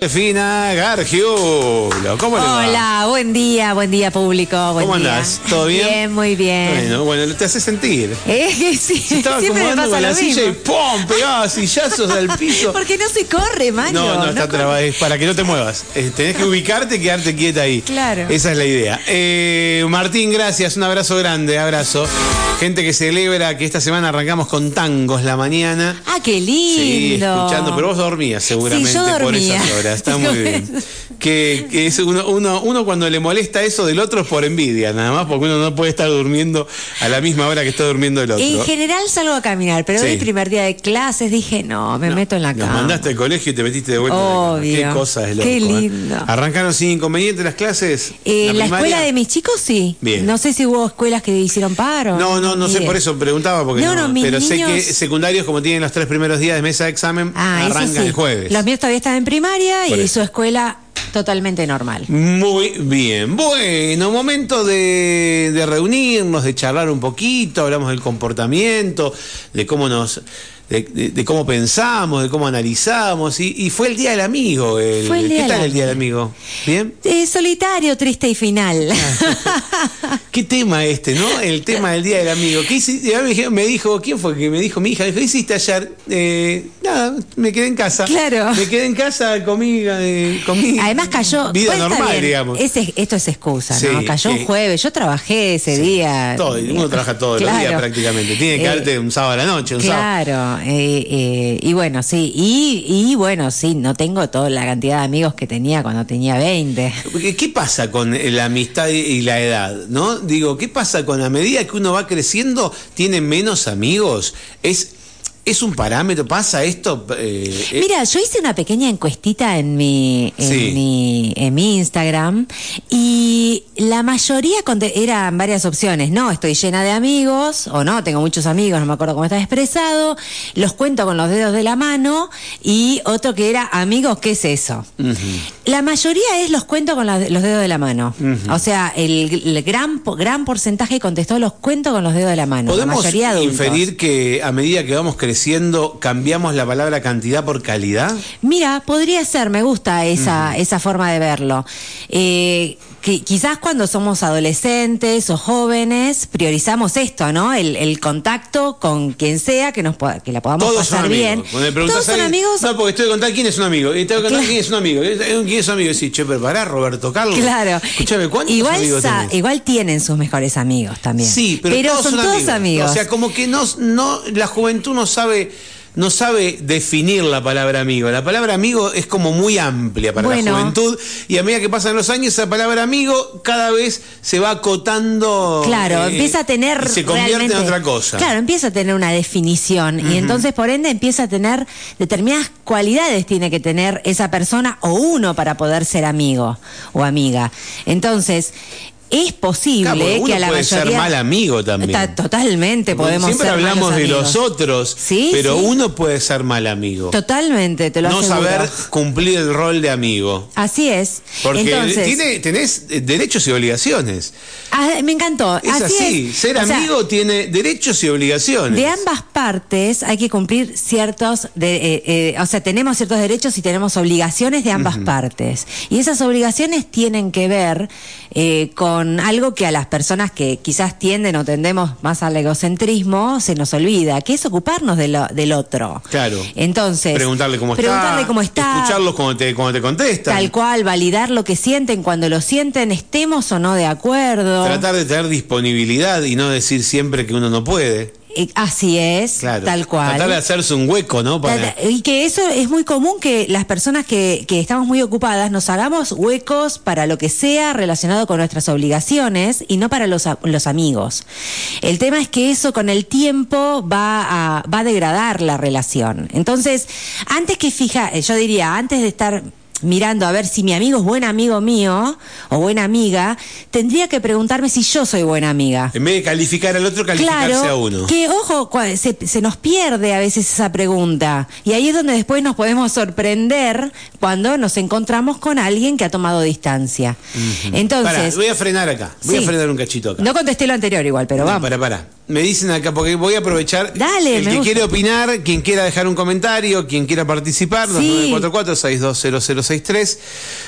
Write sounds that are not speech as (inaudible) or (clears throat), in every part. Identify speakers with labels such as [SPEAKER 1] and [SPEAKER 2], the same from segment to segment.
[SPEAKER 1] Josefina Gargiulo, ¿cómo le va?
[SPEAKER 2] Hola, buen día, buen día público. Buen
[SPEAKER 1] ¿Cómo
[SPEAKER 2] día.
[SPEAKER 1] andás? ¿Todo bien?
[SPEAKER 2] Bien, muy bien.
[SPEAKER 1] Bueno, bueno, te hace sentir.
[SPEAKER 2] Es (laughs) que sí,
[SPEAKER 1] Se estaba
[SPEAKER 2] siempre me pasa
[SPEAKER 1] con la silla y. ¡pum! pegaba sillazos al piso. (laughs)
[SPEAKER 2] Porque no se corre, Mario.
[SPEAKER 1] No, no, está
[SPEAKER 2] corre.
[SPEAKER 1] trabada, es para que no te muevas. Eh, tenés que ubicarte y quedarte quieta ahí.
[SPEAKER 2] Claro.
[SPEAKER 1] Esa es la idea. Eh, Martín, gracias, un abrazo grande, abrazo. Gente que celebra que esta semana arrancamos con tangos la mañana.
[SPEAKER 2] Ah, qué lindo.
[SPEAKER 1] Sí, escuchando, pero vos dormías seguramente
[SPEAKER 2] Sí, yo
[SPEAKER 1] por
[SPEAKER 2] dormía.
[SPEAKER 1] esas horas. Está muy (laughs) bien. Que, que es uno, uno, uno cuando le molesta eso del otro es por envidia, nada más, porque uno no puede estar durmiendo a la misma hora que está durmiendo el otro.
[SPEAKER 2] En general salgo a caminar, pero
[SPEAKER 1] Sí.
[SPEAKER 2] hoy primer día de clases dije, no, me meto en la
[SPEAKER 1] Nos
[SPEAKER 2] cama.
[SPEAKER 1] mandaste al colegio y te metiste de vuelta. en la cama.
[SPEAKER 2] Obvio.
[SPEAKER 1] Qué cosa es loco.
[SPEAKER 2] Qué
[SPEAKER 1] ¿eh?
[SPEAKER 2] lindo.
[SPEAKER 1] ¿Arrancaron sin inconveniente las clases?
[SPEAKER 2] Eh, la escuela de mis chicos sí.
[SPEAKER 1] Bien.
[SPEAKER 2] No sé si hubo escuelas que hicieron paro.
[SPEAKER 1] No, no, no sé, por eso preguntaba, porque
[SPEAKER 2] No,
[SPEAKER 1] no,
[SPEAKER 2] no,
[SPEAKER 1] pero sé que secundarios, como tienen los tres primeros días de mesa de examen,
[SPEAKER 2] Ah,
[SPEAKER 1] arrancan
[SPEAKER 2] sí.
[SPEAKER 1] el jueves.
[SPEAKER 2] Los míos todavía están en primaria Y su escuela totalmente normal.
[SPEAKER 1] Muy bien. Bueno, momento de, de reunirnos, de charlar un poquito, hablamos del comportamiento, de cómo nos. De, de- de cómo pensamos, de cómo analizamos, y, y fue el Día del Amigo. el-
[SPEAKER 2] Fue el Día
[SPEAKER 1] ¿Qué tal el. Día del Amigo? ¿Bien?
[SPEAKER 2] Eh, solitario, triste y final. (laughs)
[SPEAKER 1] ¿Qué tema este, no? El tema del Día del Amigo. ¿Qué hiciste? Me dijo, me ¿quién fue que me dijo mi hija? Dijo, ¿qué hiciste ayer? Eh, nada, me quedé en casa.
[SPEAKER 2] Claro.
[SPEAKER 1] Me quedé en casa, comí, eh, comí.
[SPEAKER 2] Además cayó.
[SPEAKER 1] Vida
[SPEAKER 2] pues,
[SPEAKER 1] normal,
[SPEAKER 2] bien,
[SPEAKER 1] digamos.
[SPEAKER 2] ese- esto es excusa,
[SPEAKER 1] Sí,
[SPEAKER 2] ¿no? Cayó un jueves. Yo trabajé ese día.
[SPEAKER 1] Todo, uno trabaja todos los días
[SPEAKER 2] Claro.
[SPEAKER 1] prácticamente. Tiene que
[SPEAKER 2] Eh,
[SPEAKER 1] darte un sábado a la noche, un sábado.
[SPEAKER 2] Claro, eh, eh, y bueno, sí, y, y bueno, sí, no tengo toda la cantidad de amigos que tenía cuando tenía 20.
[SPEAKER 1] Porque, ¿Qué pasa con la amistad y la edad? ¿No? Digo, ¿qué pasa con a medida que uno va creciendo, tiene menos amigos? ¿Es, es un parámetro? ¿Pasa esto? Eh, eh,
[SPEAKER 2] Mira, yo hice una pequeña encuestita en mi, en
[SPEAKER 1] Sí.
[SPEAKER 2] mi, en mi Instagram y la mayoría eran varias opciones. No, estoy llena de amigos o no, tengo muchos amigos, no me acuerdo cómo está expresado. Los cuento con los dedos de la mano y otro que era amigos, ¿qué es eso? La mayoría es los cuento con la- los dedos de la mano. O sea, el, el gran, gran porcentaje contestó los cuento con los dedos de la mano. La
[SPEAKER 1] ¿Podemos
[SPEAKER 2] mayoría adultos.
[SPEAKER 1] inferir que a medida que vamos creciendo cambiamos la palabra cantidad por calidad?
[SPEAKER 2] Mira, podría ser, me gusta esa, esa forma de verlo. Eh, que quizás cuando somos adolescentes o jóvenes priorizamos esto, ¿no? El, el contacto con quien sea que nos pueda- que la podamos
[SPEAKER 1] Todos son
[SPEAKER 2] pasar
[SPEAKER 1] amigos.
[SPEAKER 2] bien.
[SPEAKER 1] Cuando
[SPEAKER 2] Todos son amigos.
[SPEAKER 1] No, porque estoy de contar quién es un amigo. Y tengo que contar
[SPEAKER 2] Claro.
[SPEAKER 1] quién es un amigo. ¿Quién es un amigo? Y sí, che, pero pará, Roberto Carlos.
[SPEAKER 2] Claro.
[SPEAKER 1] Escúchame, ¿cuántos
[SPEAKER 2] igual,
[SPEAKER 1] amigos
[SPEAKER 2] sa-
[SPEAKER 1] tenés?
[SPEAKER 2] igual tienen sus mejores amigos también.
[SPEAKER 1] Sí, pero, todos
[SPEAKER 2] son,
[SPEAKER 1] son
[SPEAKER 2] todos amigos.
[SPEAKER 1] O sea, como que no, no, la juventud no sabe, no sabe definir la palabra amigo. La palabra amigo es como muy amplia para
[SPEAKER 2] Bueno.
[SPEAKER 1] la juventud y a medida que pasan los años, esa palabra amigo cada vez se va acotando.
[SPEAKER 2] Claro,
[SPEAKER 1] eh,
[SPEAKER 2] empieza a tener
[SPEAKER 1] y se convierte
[SPEAKER 2] realmente-
[SPEAKER 1] en otra cosa.
[SPEAKER 2] Claro, empieza a tener una definición y entonces por ende empieza a tener determinadas cualidades tiene que tener esa persona o uno para poder ser amigo o amiga. Entonces, es posible
[SPEAKER 1] Claro, porque uno
[SPEAKER 2] que a la
[SPEAKER 1] puede
[SPEAKER 2] mayoría
[SPEAKER 1] ser mal amigo también.
[SPEAKER 2] Ta- totalmente podemos
[SPEAKER 1] Siempre
[SPEAKER 2] ser
[SPEAKER 1] hablamos
[SPEAKER 2] malos
[SPEAKER 1] de los otros,
[SPEAKER 2] Sí,
[SPEAKER 1] pero
[SPEAKER 2] sí.
[SPEAKER 1] uno puede ser mal amigo.
[SPEAKER 2] Totalmente, te lo
[SPEAKER 1] no
[SPEAKER 2] aseguro.
[SPEAKER 1] saber cumplir el rol de amigo.
[SPEAKER 2] Así es.
[SPEAKER 1] Porque
[SPEAKER 2] Entonces,
[SPEAKER 1] tiene, tenés eh, derechos y obligaciones.
[SPEAKER 2] ah, me encantó.
[SPEAKER 1] Es así,
[SPEAKER 2] es.
[SPEAKER 1] ser
[SPEAKER 2] O sea,
[SPEAKER 1] amigo tiene derechos y obligaciones.
[SPEAKER 2] De ambas partes hay que cumplir ciertos, de, eh, eh, o sea, tenemos ciertos derechos y tenemos obligaciones de ambas partes. Y esas obligaciones tienen que ver eh, con algo que a las personas que quizás tienden o tendemos más al egocentrismo se nos olvida, que es ocuparnos de lo- del otro.
[SPEAKER 1] Claro.
[SPEAKER 2] Entonces,
[SPEAKER 1] preguntarle cómo
[SPEAKER 2] preguntarle
[SPEAKER 1] está,
[SPEAKER 2] cómo está,
[SPEAKER 1] escucharlos cuando te, cuando te contestan,
[SPEAKER 2] tal cual, validar lo que sienten cuando lo sienten, estemos o no de acuerdo.
[SPEAKER 1] tratar de tener disponibilidad y no decir siempre que uno no puede.
[SPEAKER 2] Eh, así es,
[SPEAKER 1] Claro.
[SPEAKER 2] tal cual.
[SPEAKER 1] Tratar de hacerse un hueco, ¿no? Para...
[SPEAKER 2] Y que eso es muy común que las personas que, que estamos muy ocupadas nos hagamos huecos para lo que sea relacionado con nuestras obligaciones y no para los, amigos. El tema es que eso con el tiempo va a, va a degradar la relación. Entonces, antes que fija, eh, yo diría, antes de estar mirando a ver si mi amigo es buen amigo mío o buena amiga, tendría que preguntarme si yo soy buena amiga.
[SPEAKER 1] En vez de calificar al otro, calificarse
[SPEAKER 2] Claro,
[SPEAKER 1] a uno.
[SPEAKER 2] que ojo, se, se nos pierde a veces esa pregunta. Y ahí es donde después nos podemos sorprender cuando nos encontramos con alguien que ha tomado distancia.
[SPEAKER 1] Pará,
[SPEAKER 2] Entonces,
[SPEAKER 1] voy a frenar acá. Voy
[SPEAKER 2] Sí.
[SPEAKER 1] a frenar un cachito acá.
[SPEAKER 2] no contesté lo anterior igual, pero
[SPEAKER 1] No,
[SPEAKER 2] vamos.
[SPEAKER 1] Para, para. Me dicen acá, porque voy a aprovechar.
[SPEAKER 2] Dale,
[SPEAKER 1] El que
[SPEAKER 2] gusta.
[SPEAKER 1] quiere opinar, quien quiera dejar un comentario, quien quiera participar,
[SPEAKER 2] Sí.
[SPEAKER 1] 2944-620063.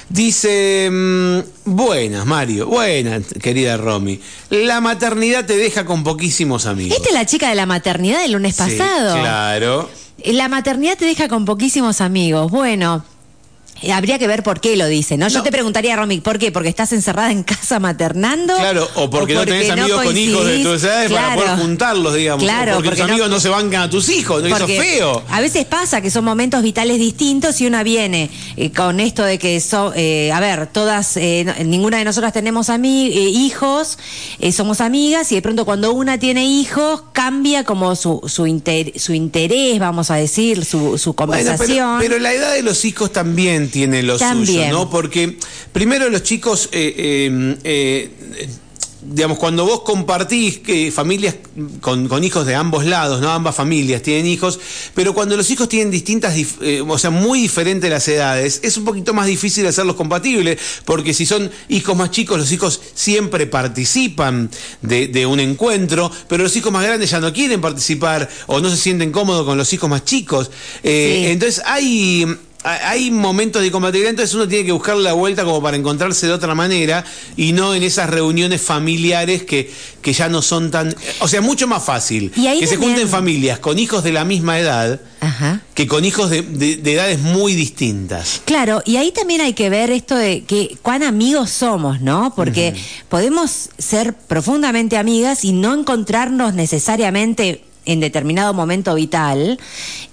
[SPEAKER 1] Dice: mm, Buenas, Mario. Buenas, querida Romy. La maternidad te deja con poquísimos amigos.
[SPEAKER 2] Esta es la chica de la maternidad del lunes
[SPEAKER 1] Sí,
[SPEAKER 2] pasado.
[SPEAKER 1] claro.
[SPEAKER 2] La maternidad te deja con poquísimos amigos. Bueno. Eh, Habría que ver por qué lo dice, ¿no? Yo
[SPEAKER 1] No.
[SPEAKER 2] te preguntaría, Romy, ¿por qué? ¿Porque estás encerrada en casa maternando?
[SPEAKER 1] Claro, o porque, no tenés amigos con hijos de tus edades para
[SPEAKER 2] Claro.
[SPEAKER 1] poder juntarlos, digamos.
[SPEAKER 2] Claro,
[SPEAKER 1] o porque,
[SPEAKER 2] porque
[SPEAKER 1] tus amigos no, se bancan a tus hijos, ¿no? eso es feo.
[SPEAKER 2] A veces pasa que son momentos vitales distintos y una viene eh, con esto de que, so- eh, a ver, todas, eh, ninguna de nosotras tenemos eh, hijos, somos amigas y de pronto cuando una tiene hijos cambia como su, su, inter- su interés, vamos a decir, su, su
[SPEAKER 1] Bueno,
[SPEAKER 2] conversación.
[SPEAKER 1] pero, pero la edad de los hijos también tiene lo
[SPEAKER 2] También.
[SPEAKER 1] suyo, ¿no? Porque primero los chicos, eh, eh, eh, digamos, cuando vos compartís que familias con, con hijos de ambos lados, ¿no? Ambas familias tienen hijos, pero cuando los hijos tienen distintas, eh, o sea, muy diferentes las edades, es un poquito más difícil hacerlos compatibles, porque si son hijos más chicos, los hijos siempre participan de, de un encuentro, pero los hijos más grandes ya no quieren participar o no se sienten cómodos con los hijos más chicos. Eh,
[SPEAKER 2] Sí.
[SPEAKER 1] entonces hay, hay momentos de compatibilidad, entonces uno tiene que buscarle la vuelta como para encontrarse de otra manera y no en esas reuniones familiares que, que ya no son tan... O sea, mucho más fácil que se junten familias con hijos de la misma edad
[SPEAKER 2] Ajá.
[SPEAKER 1] que con hijos de, de- de edades muy distintas.
[SPEAKER 2] Claro, y ahí también hay que ver esto de que cuán amigos somos, ¿no? Porque podemos ser profundamente amigas y no encontrarnos necesariamente en determinado momento vital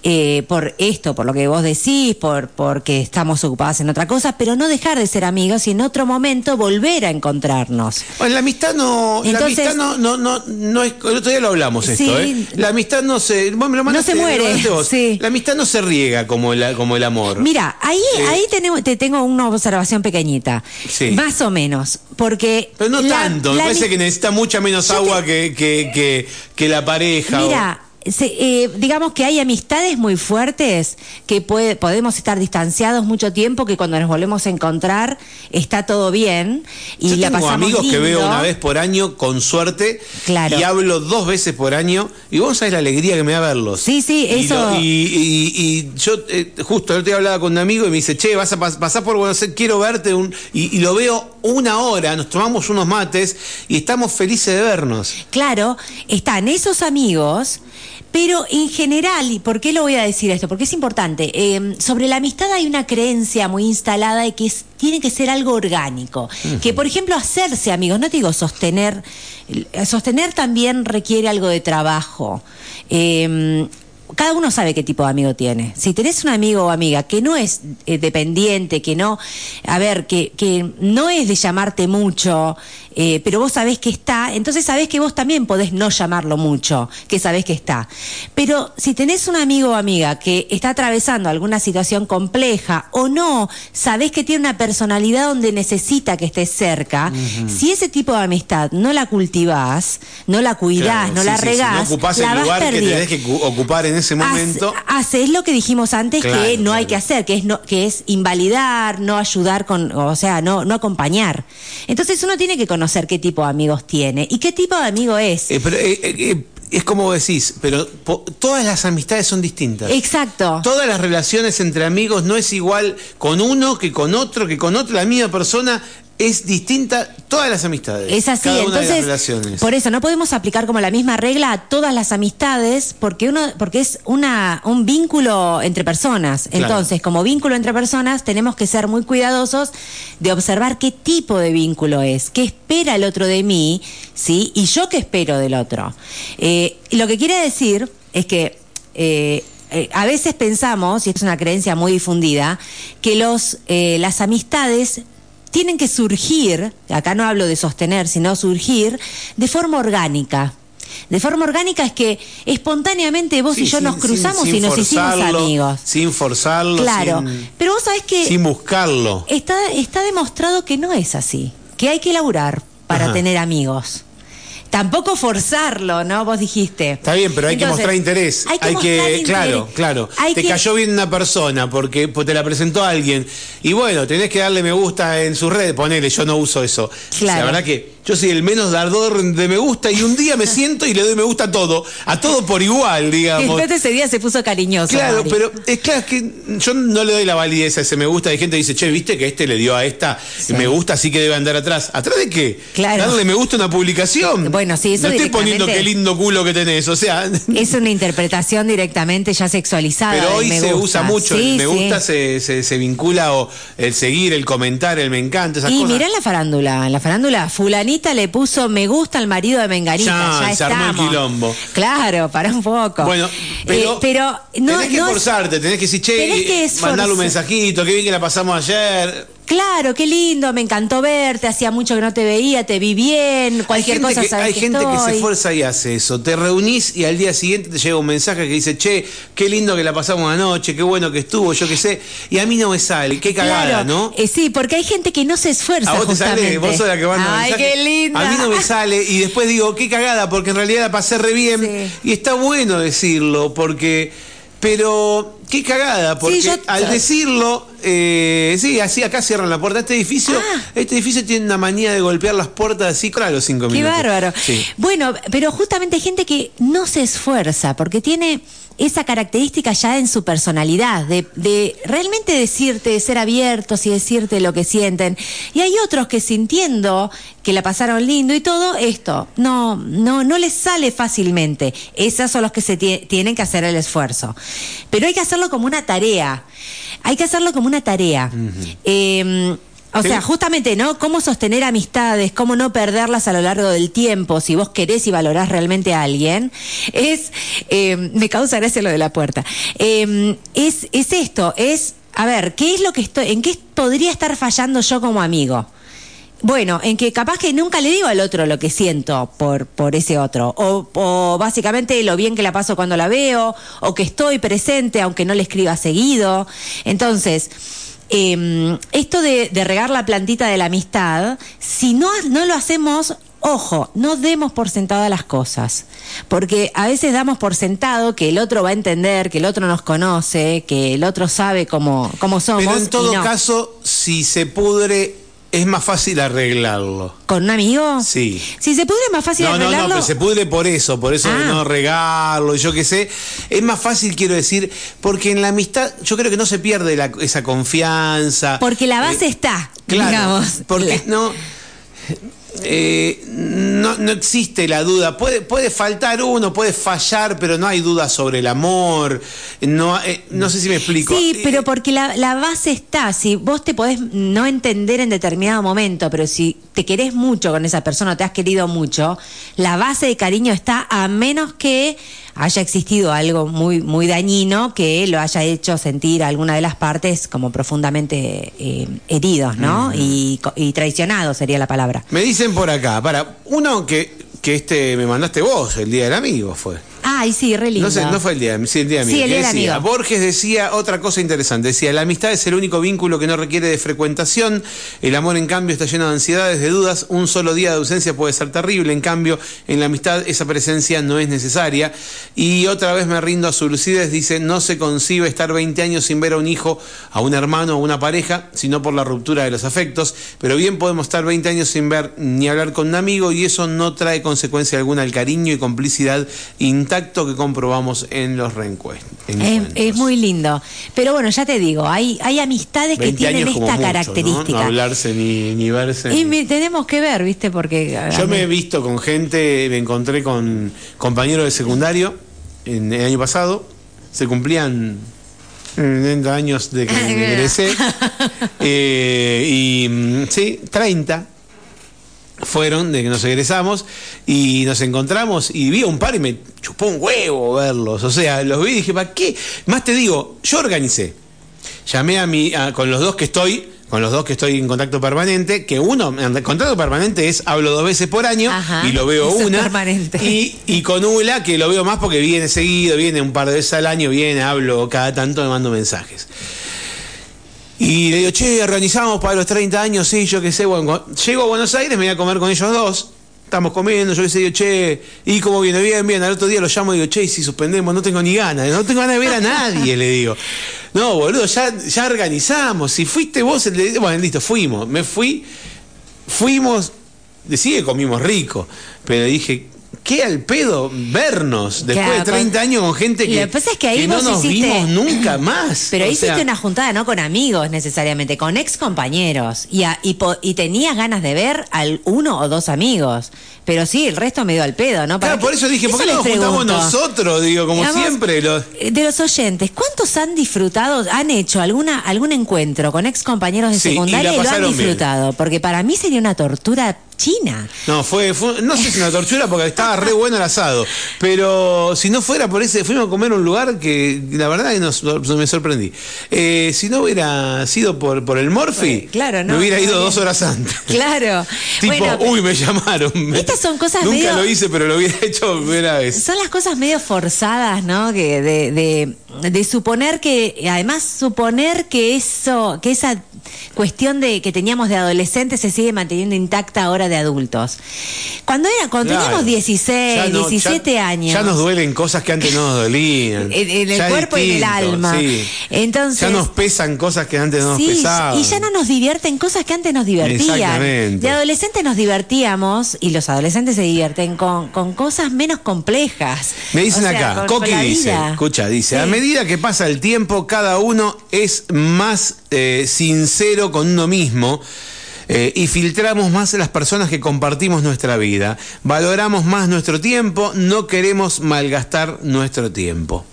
[SPEAKER 2] eh, por esto, por lo que vos decís, por porque estamos ocupadas en otra cosa, pero no dejar de ser amigos y en otro momento volver a encontrarnos.
[SPEAKER 1] Bueno, la amistad no,
[SPEAKER 2] Entonces-
[SPEAKER 1] la amistad no, no, no, no es, el otro día lo hablamos esto,
[SPEAKER 2] Sí.
[SPEAKER 1] ¿eh? La amistad no se, vos me lo mandaste,
[SPEAKER 2] se
[SPEAKER 1] lo
[SPEAKER 2] muere,
[SPEAKER 1] vos.
[SPEAKER 2] sí.
[SPEAKER 1] La amistad no se riega como el, como el amor.
[SPEAKER 2] Mira, ahí, ahí tenemos, te tengo una observación pequeñita,
[SPEAKER 1] Sí.
[SPEAKER 2] más o menos, porque
[SPEAKER 1] Pero no
[SPEAKER 2] la-
[SPEAKER 1] tanto, me parece que necesita mucha menos
[SPEAKER 2] te-
[SPEAKER 1] agua que, que, que, que la pareja.
[SPEAKER 2] Mira, se- eh, digamos que hay amistades muy fuertes que puede- podemos estar distanciados mucho tiempo, que cuando nos volvemos a encontrar está todo bien y
[SPEAKER 1] Yo
[SPEAKER 2] la
[SPEAKER 1] tengo
[SPEAKER 2] pasamos
[SPEAKER 1] amigos que veo una vez por año con suerte
[SPEAKER 2] Claro.
[SPEAKER 1] y hablo dos veces por año y vos sabés la alegría que me da verlos.
[SPEAKER 2] Sí, sí,
[SPEAKER 1] Y
[SPEAKER 2] eso-
[SPEAKER 1] lo- Y, y- y yo eh, justo el otro día hablaba con un amigo y me dice, che, vas a pas- pasar por Buenos Aires, quiero verte un... y, y lo veo una hora, nos tomamos unos mates y estamos felices de vernos.
[SPEAKER 2] Claro, están esos amigos, pero en general, ¿y por qué lo voy a decir esto? Porque es importante. eh, sobre la amistad hay una creencia muy instalada de que es- tiene que ser algo orgánico. Que, por ejemplo, hacerse amigos, no te digo sostener, eh, sostener también requiere algo de trabajo. Eh, cada uno sabe qué tipo de amigo tiene. Si tenés un amigo o amiga que no es eh, dependiente, que no, a ver, que, que no es de llamarte mucho, eh, pero vos sabés que está, entonces sabés que vos también podés no llamarlo mucho, que sabés que está. Pero si tenés un amigo o amiga que está atravesando alguna situación compleja o no, sabés que tiene una personalidad donde necesita que estés cerca, si ese tipo de amistad no la cultivás, no la cuidás,
[SPEAKER 1] Claro,
[SPEAKER 2] no
[SPEAKER 1] sí,
[SPEAKER 2] la
[SPEAKER 1] sí, si
[SPEAKER 2] regás,
[SPEAKER 1] no ocupás
[SPEAKER 2] la
[SPEAKER 1] el
[SPEAKER 2] vas
[SPEAKER 1] lugar que tenés que cu- ocupar en ese momento.
[SPEAKER 2] Hace- Haces lo que dijimos antes
[SPEAKER 1] Claro,
[SPEAKER 2] que no hay que hacer, que es no, que es invalidar, no ayudar con, o sea, no, no acompañar. Entonces uno tiene que conocer qué tipo de amigos tiene y qué tipo de amigo es.
[SPEAKER 1] Eh, pero, eh, eh, es como decís, pero todas las amistades son distintas.
[SPEAKER 2] Exacto.
[SPEAKER 1] Todas las relaciones entre amigos no es igual con uno que con otro, que con otro. La misma persona es distinta todas las amistades.
[SPEAKER 2] Es así,
[SPEAKER 1] cada una de las
[SPEAKER 2] entonces,
[SPEAKER 1] relaciones.
[SPEAKER 2] por eso no podemos aplicar como la misma regla a todas las amistades, porque uno, porque es una, un vínculo entre personas.
[SPEAKER 1] Claro.
[SPEAKER 2] Entonces, como vínculo entre personas, tenemos que ser muy cuidadosos de observar qué tipo de vínculo es, qué espera el otro de mí, sí, y yo qué espero del otro. Eh, lo que quiere decir es que eh, eh, a veces pensamos, y es una creencia muy difundida, que los, eh, las amistades tienen que surgir, acá no hablo de sostener, sino surgir de forma orgánica. De forma orgánica es que espontáneamente vos
[SPEAKER 1] Sí,
[SPEAKER 2] y yo
[SPEAKER 1] sin-
[SPEAKER 2] nos cruzamos
[SPEAKER 1] sin
[SPEAKER 2] y nos hicimos amigos.
[SPEAKER 1] Sin forzarlo.
[SPEAKER 2] Claro, pero vos sabés que
[SPEAKER 1] sin buscarlo.
[SPEAKER 2] está, está demostrado que no es así, que hay que laburar para
[SPEAKER 1] Ajá.
[SPEAKER 2] tener amigos. Tampoco forzarlo, ¿no? Vos dijiste.
[SPEAKER 1] Está bien, pero hay que mostrar interés.
[SPEAKER 2] Hay que, mostrar interés.
[SPEAKER 1] claro, claro.
[SPEAKER 2] Hay
[SPEAKER 1] te
[SPEAKER 2] que-
[SPEAKER 1] cayó bien una persona porque pues, te la presentó alguien. Y bueno, tenés que darle me gusta en sus redes. Ponele, yo no uso eso.
[SPEAKER 2] Claro.
[SPEAKER 1] La verdad que yo soy el menos dardor de me gusta y un día me siento y le doy me gusta a todo, a todo por igual, digamos.
[SPEAKER 2] Y ese día se puso cariñoso.
[SPEAKER 1] Claro, pero es claro que yo no le doy la validez a ese me gusta. Hay gente que dice, che, viste que este le dio a esta me gusta, así que debe andar atrás. ¿Atrás de qué?
[SPEAKER 2] Claro.
[SPEAKER 1] Darle me gusta a una publicación.
[SPEAKER 2] Bueno, sí, eso
[SPEAKER 1] No estoy poniendo qué lindo culo que tenés, o sea. (laughs)
[SPEAKER 2] Es una interpretación directamente ya sexualizada.
[SPEAKER 1] Pero hoy
[SPEAKER 2] me
[SPEAKER 1] se
[SPEAKER 2] gusta.
[SPEAKER 1] usa mucho.
[SPEAKER 2] Sí,
[SPEAKER 1] el me
[SPEAKER 2] sí.
[SPEAKER 1] gusta se, se, se vincula o el seguir, el comentar, el me encanta, esas
[SPEAKER 2] Y
[SPEAKER 1] cosas.
[SPEAKER 2] mirá en la farándula, la farándula, fulanita le puso me gusta al marido de Menganita,
[SPEAKER 1] Ya,
[SPEAKER 2] ya,
[SPEAKER 1] se armó el
[SPEAKER 2] estamos.
[SPEAKER 1] quilombo.
[SPEAKER 2] Claro, para un poco.
[SPEAKER 1] Bueno, pero,
[SPEAKER 2] Eh, pero no,
[SPEAKER 1] tenés que
[SPEAKER 2] no es-
[SPEAKER 1] esforzarte, tenés que decir, che,
[SPEAKER 2] Tenés que
[SPEAKER 1] eh, mandarle un mensajito, qué bien que la pasamos ayer.
[SPEAKER 2] Claro, qué lindo, me encantó verte, hacía mucho que no te veía, te vi bien, cualquier
[SPEAKER 1] hay
[SPEAKER 2] cosa
[SPEAKER 1] que, Hay
[SPEAKER 2] que
[SPEAKER 1] gente que se esfuerza y hace eso. Te reunís y al día siguiente te llega un mensaje que dice, che, qué lindo que la pasamos anoche, qué bueno que estuvo, yo qué sé. Y a mí no me sale, qué cagada,
[SPEAKER 2] Claro,
[SPEAKER 1] ¿no?
[SPEAKER 2] eh, sí, porque hay gente que no se esfuerza
[SPEAKER 1] A vos te sale, vos sos la que manda
[SPEAKER 2] Ay,
[SPEAKER 1] mensaje.
[SPEAKER 2] qué linda.
[SPEAKER 1] A mí no me sale y después digo, qué cagada, porque en realidad la pasé re bien.
[SPEAKER 2] Sí.
[SPEAKER 1] Y está bueno decirlo, porque. Pero, qué cagada, porque
[SPEAKER 2] yo-
[SPEAKER 1] al decirlo, eh, sí, así acá cierran la puerta. Este edificio,
[SPEAKER 2] Ah.
[SPEAKER 1] este edificio tiene una manía de golpear las puertas así, claro, los cinco
[SPEAKER 2] Qué
[SPEAKER 1] minutos.
[SPEAKER 2] bárbaro.
[SPEAKER 1] Sí.
[SPEAKER 2] Bueno, pero justamente gente que no se esfuerza porque tiene esa característica ya en su personalidad, de, de realmente decirte, de ser abiertos y decirte lo que sienten. Y hay otros que sintiendo que la pasaron lindo y todo esto, no, no, no les sale fácilmente. Esos son los que se tie- tienen que hacer el esfuerzo. Pero hay que hacerlo como una tarea. Hay que hacerlo como una tarea. Eh, o
[SPEAKER 1] Sí.
[SPEAKER 2] sea, justamente, ¿no? Cómo sostener amistades, cómo no perderlas a lo largo del tiempo, si vos querés y valorás realmente a alguien, es, eh, me causa gracia lo de la puerta, Eh, es, es esto, es, a ver, ¿qué es lo que estoy, en qué podría estar fallando yo como amigo? Bueno, en que capaz que nunca le digo al otro lo que siento por, por ese otro. O, o básicamente lo bien que la paso cuando la veo, o que estoy presente aunque no le escriba seguido. Entonces, eh, esto de, de regar la plantita de la amistad, si no, no lo hacemos, ojo, no demos por sentadas las cosas. Porque a veces damos por sentado que el otro va a entender, que el otro nos conoce, que el otro sabe cómo, cómo somos.
[SPEAKER 1] Pero en
[SPEAKER 2] y
[SPEAKER 1] todo
[SPEAKER 2] no.
[SPEAKER 1] caso, si se pudre, es más fácil arreglarlo.
[SPEAKER 2] ¿Con un amigo?
[SPEAKER 1] Sí.
[SPEAKER 2] Si se pudre es más fácil
[SPEAKER 1] No, no, no,
[SPEAKER 2] arreglarlo.
[SPEAKER 1] pero se pudre por eso, por eso de
[SPEAKER 2] Ah.
[SPEAKER 1] no regarlo, y yo qué sé. Es más fácil, quiero decir, porque en la amistad yo creo que no se pierde la- esa confianza.
[SPEAKER 2] Porque la base
[SPEAKER 1] Eh,
[SPEAKER 2] está,
[SPEAKER 1] Claro,
[SPEAKER 2] digamos.
[SPEAKER 1] porque
[SPEAKER 2] La-
[SPEAKER 1] no, eh, no. No existe la duda. Puede, puede faltar uno, puede fallar, pero no hay duda sobre el amor. No, eh, no sé si me explico.
[SPEAKER 2] Sí,
[SPEAKER 1] Eh,
[SPEAKER 2] pero porque la, la base está. Si vos te podés no entender en determinado momento, pero si te querés mucho con esa persona, te has querido mucho, la base de cariño está a menos que haya existido algo muy, muy dañino que lo haya hecho sentir a alguna de las partes como profundamente eh, heridos, ¿no? y, y traicionados sería la palabra.
[SPEAKER 1] Me dicen por acá, para, uno que, que este me mandaste vos, el Día del Amigo fue.
[SPEAKER 2] Ay, sí, re lindo.
[SPEAKER 1] No sé, no fue el día, sí, el día
[SPEAKER 2] Sí,
[SPEAKER 1] amigo.
[SPEAKER 2] el
[SPEAKER 1] que
[SPEAKER 2] día
[SPEAKER 1] decía,
[SPEAKER 2] amigo.
[SPEAKER 1] Borges decía otra cosa interesante. Decía, la amistad es el único vínculo que no requiere de frecuentación. El amor, en cambio, está lleno de ansiedades, de dudas. Un solo día de ausencia puede ser terrible. En cambio, en la amistad esa presencia no es necesaria. Y otra vez me rindo a su lucidez. Dice, no se concibe estar 20 años sin ver a un hijo, a un hermano, a una pareja, sino por la ruptura de los afectos. Pero bien podemos estar 20 años sin ver ni hablar con un amigo y eso no trae consecuencia alguna al cariño y complicidad intacto que comprobamos en los reencuest-
[SPEAKER 2] Es, muy lindo. Pero bueno, ya te digo, hay, hay amistades que
[SPEAKER 1] 20
[SPEAKER 2] tienen esta
[SPEAKER 1] mucho, ¿no?
[SPEAKER 2] característica.
[SPEAKER 1] No hablarse ni, ni verse.
[SPEAKER 2] Y tenemos que ver, ¿viste? Porque.
[SPEAKER 1] Yo me he visto con gente, me encontré con compañeros de secundario en el año pasado, se cumplían 30 años de que (laughs) me egresé, (laughs) eh, y mm, sí, 30 fueron de que nos egresamos y nos encontramos y vi a un par y me chupó un huevo verlos, o sea, los vi y dije, ¿para qué? Más te digo, yo organicé, llamé a mi, a- con los dos que estoy, con los dos que estoy en contacto permanente, que uno, en contacto permanente es hablo dos veces por año
[SPEAKER 2] Ajá,
[SPEAKER 1] y lo veo (laughs) una.
[SPEAKER 2] permanente.
[SPEAKER 1] Y, y con Ula, que lo veo más porque viene seguido, viene un par de veces al año, viene, hablo cada tanto, me mando mensajes. Y le digo, che, organizamos para los 30 años, sí, yo qué sé. Bueno, llego a Buenos Aires, me voy a comer con ellos dos. Estamos comiendo, yo qué sé, digo, che, ¿y cómo viene? Bien, bien. Al otro día lo llamo y digo, che, y si suspendemos, no tengo ni ganas, no tengo ganas de ver a nadie, le digo. No, boludo, ya, ya organizamos. Si fuiste vos, el de- bueno, listo, fuimos. Me fui, fuimos, sigue comimos rico, pero dije, ¿qué al pedo vernos después
[SPEAKER 2] Claro,
[SPEAKER 1] de 30
[SPEAKER 2] con-
[SPEAKER 1] años con gente
[SPEAKER 2] Lo
[SPEAKER 1] que,
[SPEAKER 2] que pasa es que ahí
[SPEAKER 1] no
[SPEAKER 2] vos
[SPEAKER 1] nos
[SPEAKER 2] hiciste-
[SPEAKER 1] vimos (clears throat) nunca más?
[SPEAKER 2] Pero
[SPEAKER 1] O
[SPEAKER 2] hiciste
[SPEAKER 1] sea,
[SPEAKER 2] una juntada no con amigos necesariamente, con ex compañeros. Y, a- y, tenías ganas de ver al uno o dos amigos. Pero sí, el resto me dio al pedo, ¿no? ¿Para
[SPEAKER 1] Claro, por eso dije, ¿por qué no nos juntamos nosotros? Digo, como
[SPEAKER 2] Digamos,
[SPEAKER 1] siempre. los-
[SPEAKER 2] eh, De los oyentes, ¿cuántos han disfrutado, han hecho alguna algún encuentro con ex compañeros de
[SPEAKER 1] Sí,
[SPEAKER 2] secundaria y, lo han
[SPEAKER 1] bien.
[SPEAKER 2] disfrutado? Porque para mí sería una tortura china.
[SPEAKER 1] No, fue, fue- no sé si una tortura porque estaba re bueno el asado, pero si no fuera por ese, fuimos a comer a un lugar que la verdad que nos- me sorprendí. Eh, si no hubiera sido por, por el Morphy,
[SPEAKER 2] claro, no,
[SPEAKER 1] me hubiera
[SPEAKER 2] no,
[SPEAKER 1] ido
[SPEAKER 2] no.
[SPEAKER 1] dos horas antes.
[SPEAKER 2] Claro. (laughs)
[SPEAKER 1] Tipo,
[SPEAKER 2] Bueno,
[SPEAKER 1] uy, me llamaron.
[SPEAKER 2] Estas son cosas
[SPEAKER 1] Nunca
[SPEAKER 2] medio-
[SPEAKER 1] lo hice, pero lo hubiera hecho primera vez.
[SPEAKER 2] Son las cosas medio forzadas, ¿no? Que de, de, de suponer que, además suponer que eso, que esa cuestión de que teníamos de adolescentes se sigue manteniendo intacta ahora de adultos. Cuando era, cuando
[SPEAKER 1] Claro.
[SPEAKER 2] teníamos 16,
[SPEAKER 1] Ya no-
[SPEAKER 2] 17
[SPEAKER 1] ya-
[SPEAKER 2] años.
[SPEAKER 1] Ya nos duelen cosas que antes no nos dolían. (laughs)
[SPEAKER 2] En- en el
[SPEAKER 1] Ya
[SPEAKER 2] cuerpo y en el alma.
[SPEAKER 1] sí.
[SPEAKER 2] Entonces-
[SPEAKER 1] Ya nos pesan cosas que antes no nos
[SPEAKER 2] Sí,
[SPEAKER 1] pesaban.
[SPEAKER 2] y ya no nos divierten cosas que antes nos divertían. De adolescentes nos divertíamos y los adolescentes se divierten con, con cosas menos complejas.
[SPEAKER 1] Me dicen
[SPEAKER 2] O sea,
[SPEAKER 1] acá,
[SPEAKER 2] con-
[SPEAKER 1] Coqui dice,
[SPEAKER 2] vida.
[SPEAKER 1] escucha, dice, a medida que pasa el tiempo, cada uno es más eh, sincero con uno mismo. Eh, y filtramos más a las personas que compartimos nuestra vida. Valoramos más nuestro tiempo, no queremos malgastar nuestro tiempo.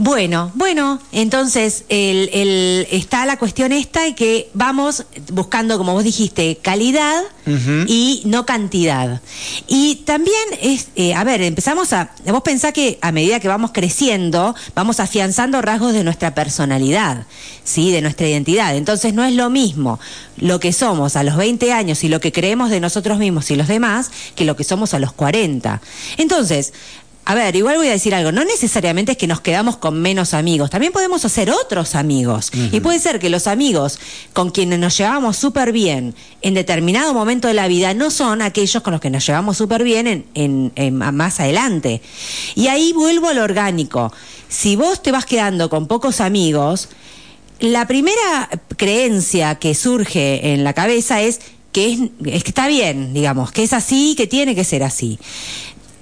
[SPEAKER 2] Bueno, bueno, entonces el, el- está la cuestión esta y que vamos buscando, como vos dijiste, calidad y no cantidad. Y también es, eh, a ver, empezamos a, vos pensás que a medida que vamos creciendo, vamos afianzando rasgos de nuestra personalidad, ¿sí? De nuestra identidad. Entonces no es lo mismo lo que somos a los 20 años y lo que creemos de nosotros mismos y los demás que lo que somos a los 40. Entonces, a ver, igual voy a decir algo, no necesariamente es que nos quedamos con menos amigos, también podemos hacer otros amigos. Y puede ser que los amigos con quienes nos llevamos súper bien en determinado momento de la vida no son aquellos con los que nos llevamos súper bien en, en- en- más adelante. Y ahí vuelvo al orgánico. Si vos te vas quedando con pocos amigos, la primera creencia que surge en la cabeza es que es, es que está bien, digamos, que es así, que tiene que ser así.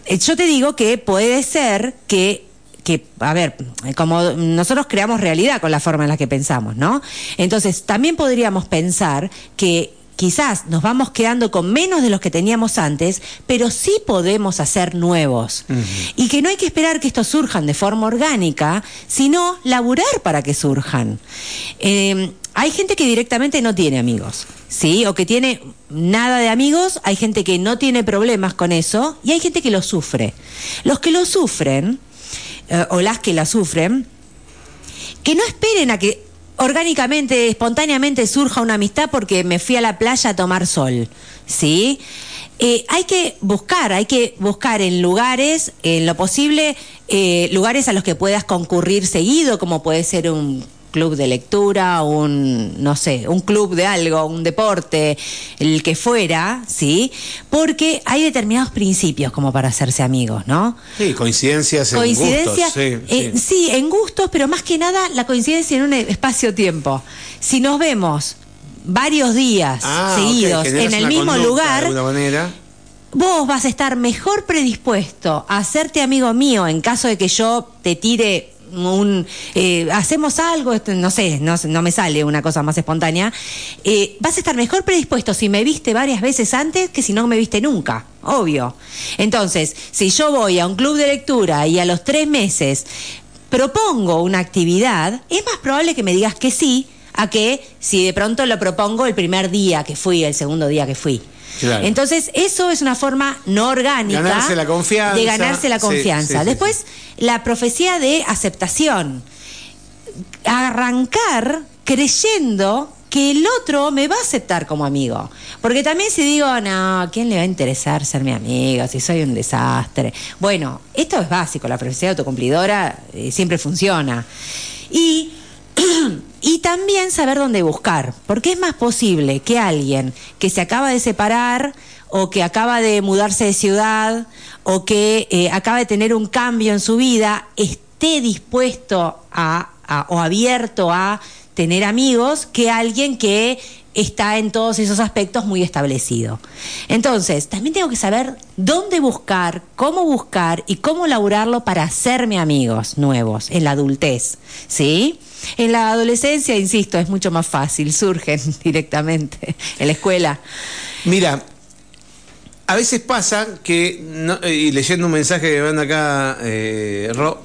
[SPEAKER 2] Eh, Yo te digo que puede ser que que, a ver, como nosotros creamos realidad con la forma en la que pensamos, ¿no? Entonces, también podríamos pensar que quizás nos vamos quedando con menos de los que teníamos antes, pero sí podemos hacer nuevos. Y que no hay que esperar que estos surjan de forma orgánica, sino laburar para que surjan. Eh, hay gente que directamente no tiene amigos, ¿sí? O que tiene nada de amigos, hay gente que no tiene problemas con eso y hay gente que lo sufre. Los que lo sufren, eh, o las que la sufren, que no esperen a que orgánicamente, espontáneamente surja una amistad porque me fui a la playa a tomar sol, ¿sí? Eh, hay que buscar, hay que buscar en lugares, en lo posible, eh, lugares a los que puedas concurrir seguido, como puede ser un club de lectura, un, no sé, un club de algo, un deporte, el que fuera, ¿sí? Porque hay determinados principios como para hacerse amigos, ¿no?
[SPEAKER 1] Sí, coincidencias en gustos. Sí,
[SPEAKER 2] eh,
[SPEAKER 1] sí.
[SPEAKER 2] sí, en gustos, pero más que nada la coincidencia en un espacio-tiempo. Si nos vemos varios días
[SPEAKER 1] Ah,
[SPEAKER 2] seguidos en el mismo
[SPEAKER 1] conducta,
[SPEAKER 2] lugar,
[SPEAKER 1] De alguna manera.
[SPEAKER 2] vos vas a estar mejor predispuesto a hacerte amigo mío en caso de que yo te tire un eh, hacemos algo no sé no, no me sale una cosa más espontánea eh, vas a estar mejor predispuesto si me viste varias veces antes que si no me viste nunca obvio. Entonces si yo voy a un club de lectura y a los tres meses propongo una actividad es más probable que me digas que sí a que si de pronto lo propongo el primer día que fui el segundo día que fui
[SPEAKER 1] Claro.
[SPEAKER 2] entonces, eso es una forma no orgánica
[SPEAKER 1] Ganarse la confianza.
[SPEAKER 2] de ganarse la confianza.
[SPEAKER 1] sí, sí,
[SPEAKER 2] Después, la profecía de aceptación. Arrancar creyendo que el otro me va a aceptar como amigo. Porque también si digo, no, ¿a quién le va a interesar ser mi amigo si soy un desastre? Bueno, esto es básico, la profecía autocumplidora eh, siempre funciona. Y (clears throat) y también saber dónde buscar, porque es más posible que alguien que se acaba de separar o que acaba de mudarse de ciudad o que eh, acaba de tener un cambio en su vida esté dispuesto a, a- o abierto a tener amigos que alguien que está en todos esos aspectos muy establecido. Entonces, también tengo que saber dónde buscar, cómo buscar y cómo laburarlo para hacerme amigos nuevos en la adultez, ¿sí? En la adolescencia, insisto, es mucho más fácil, surgen (laughs) directamente en la escuela.
[SPEAKER 1] Mira, a veces pasa que, no- y leyendo un mensaje que me manda acá eh, Ro,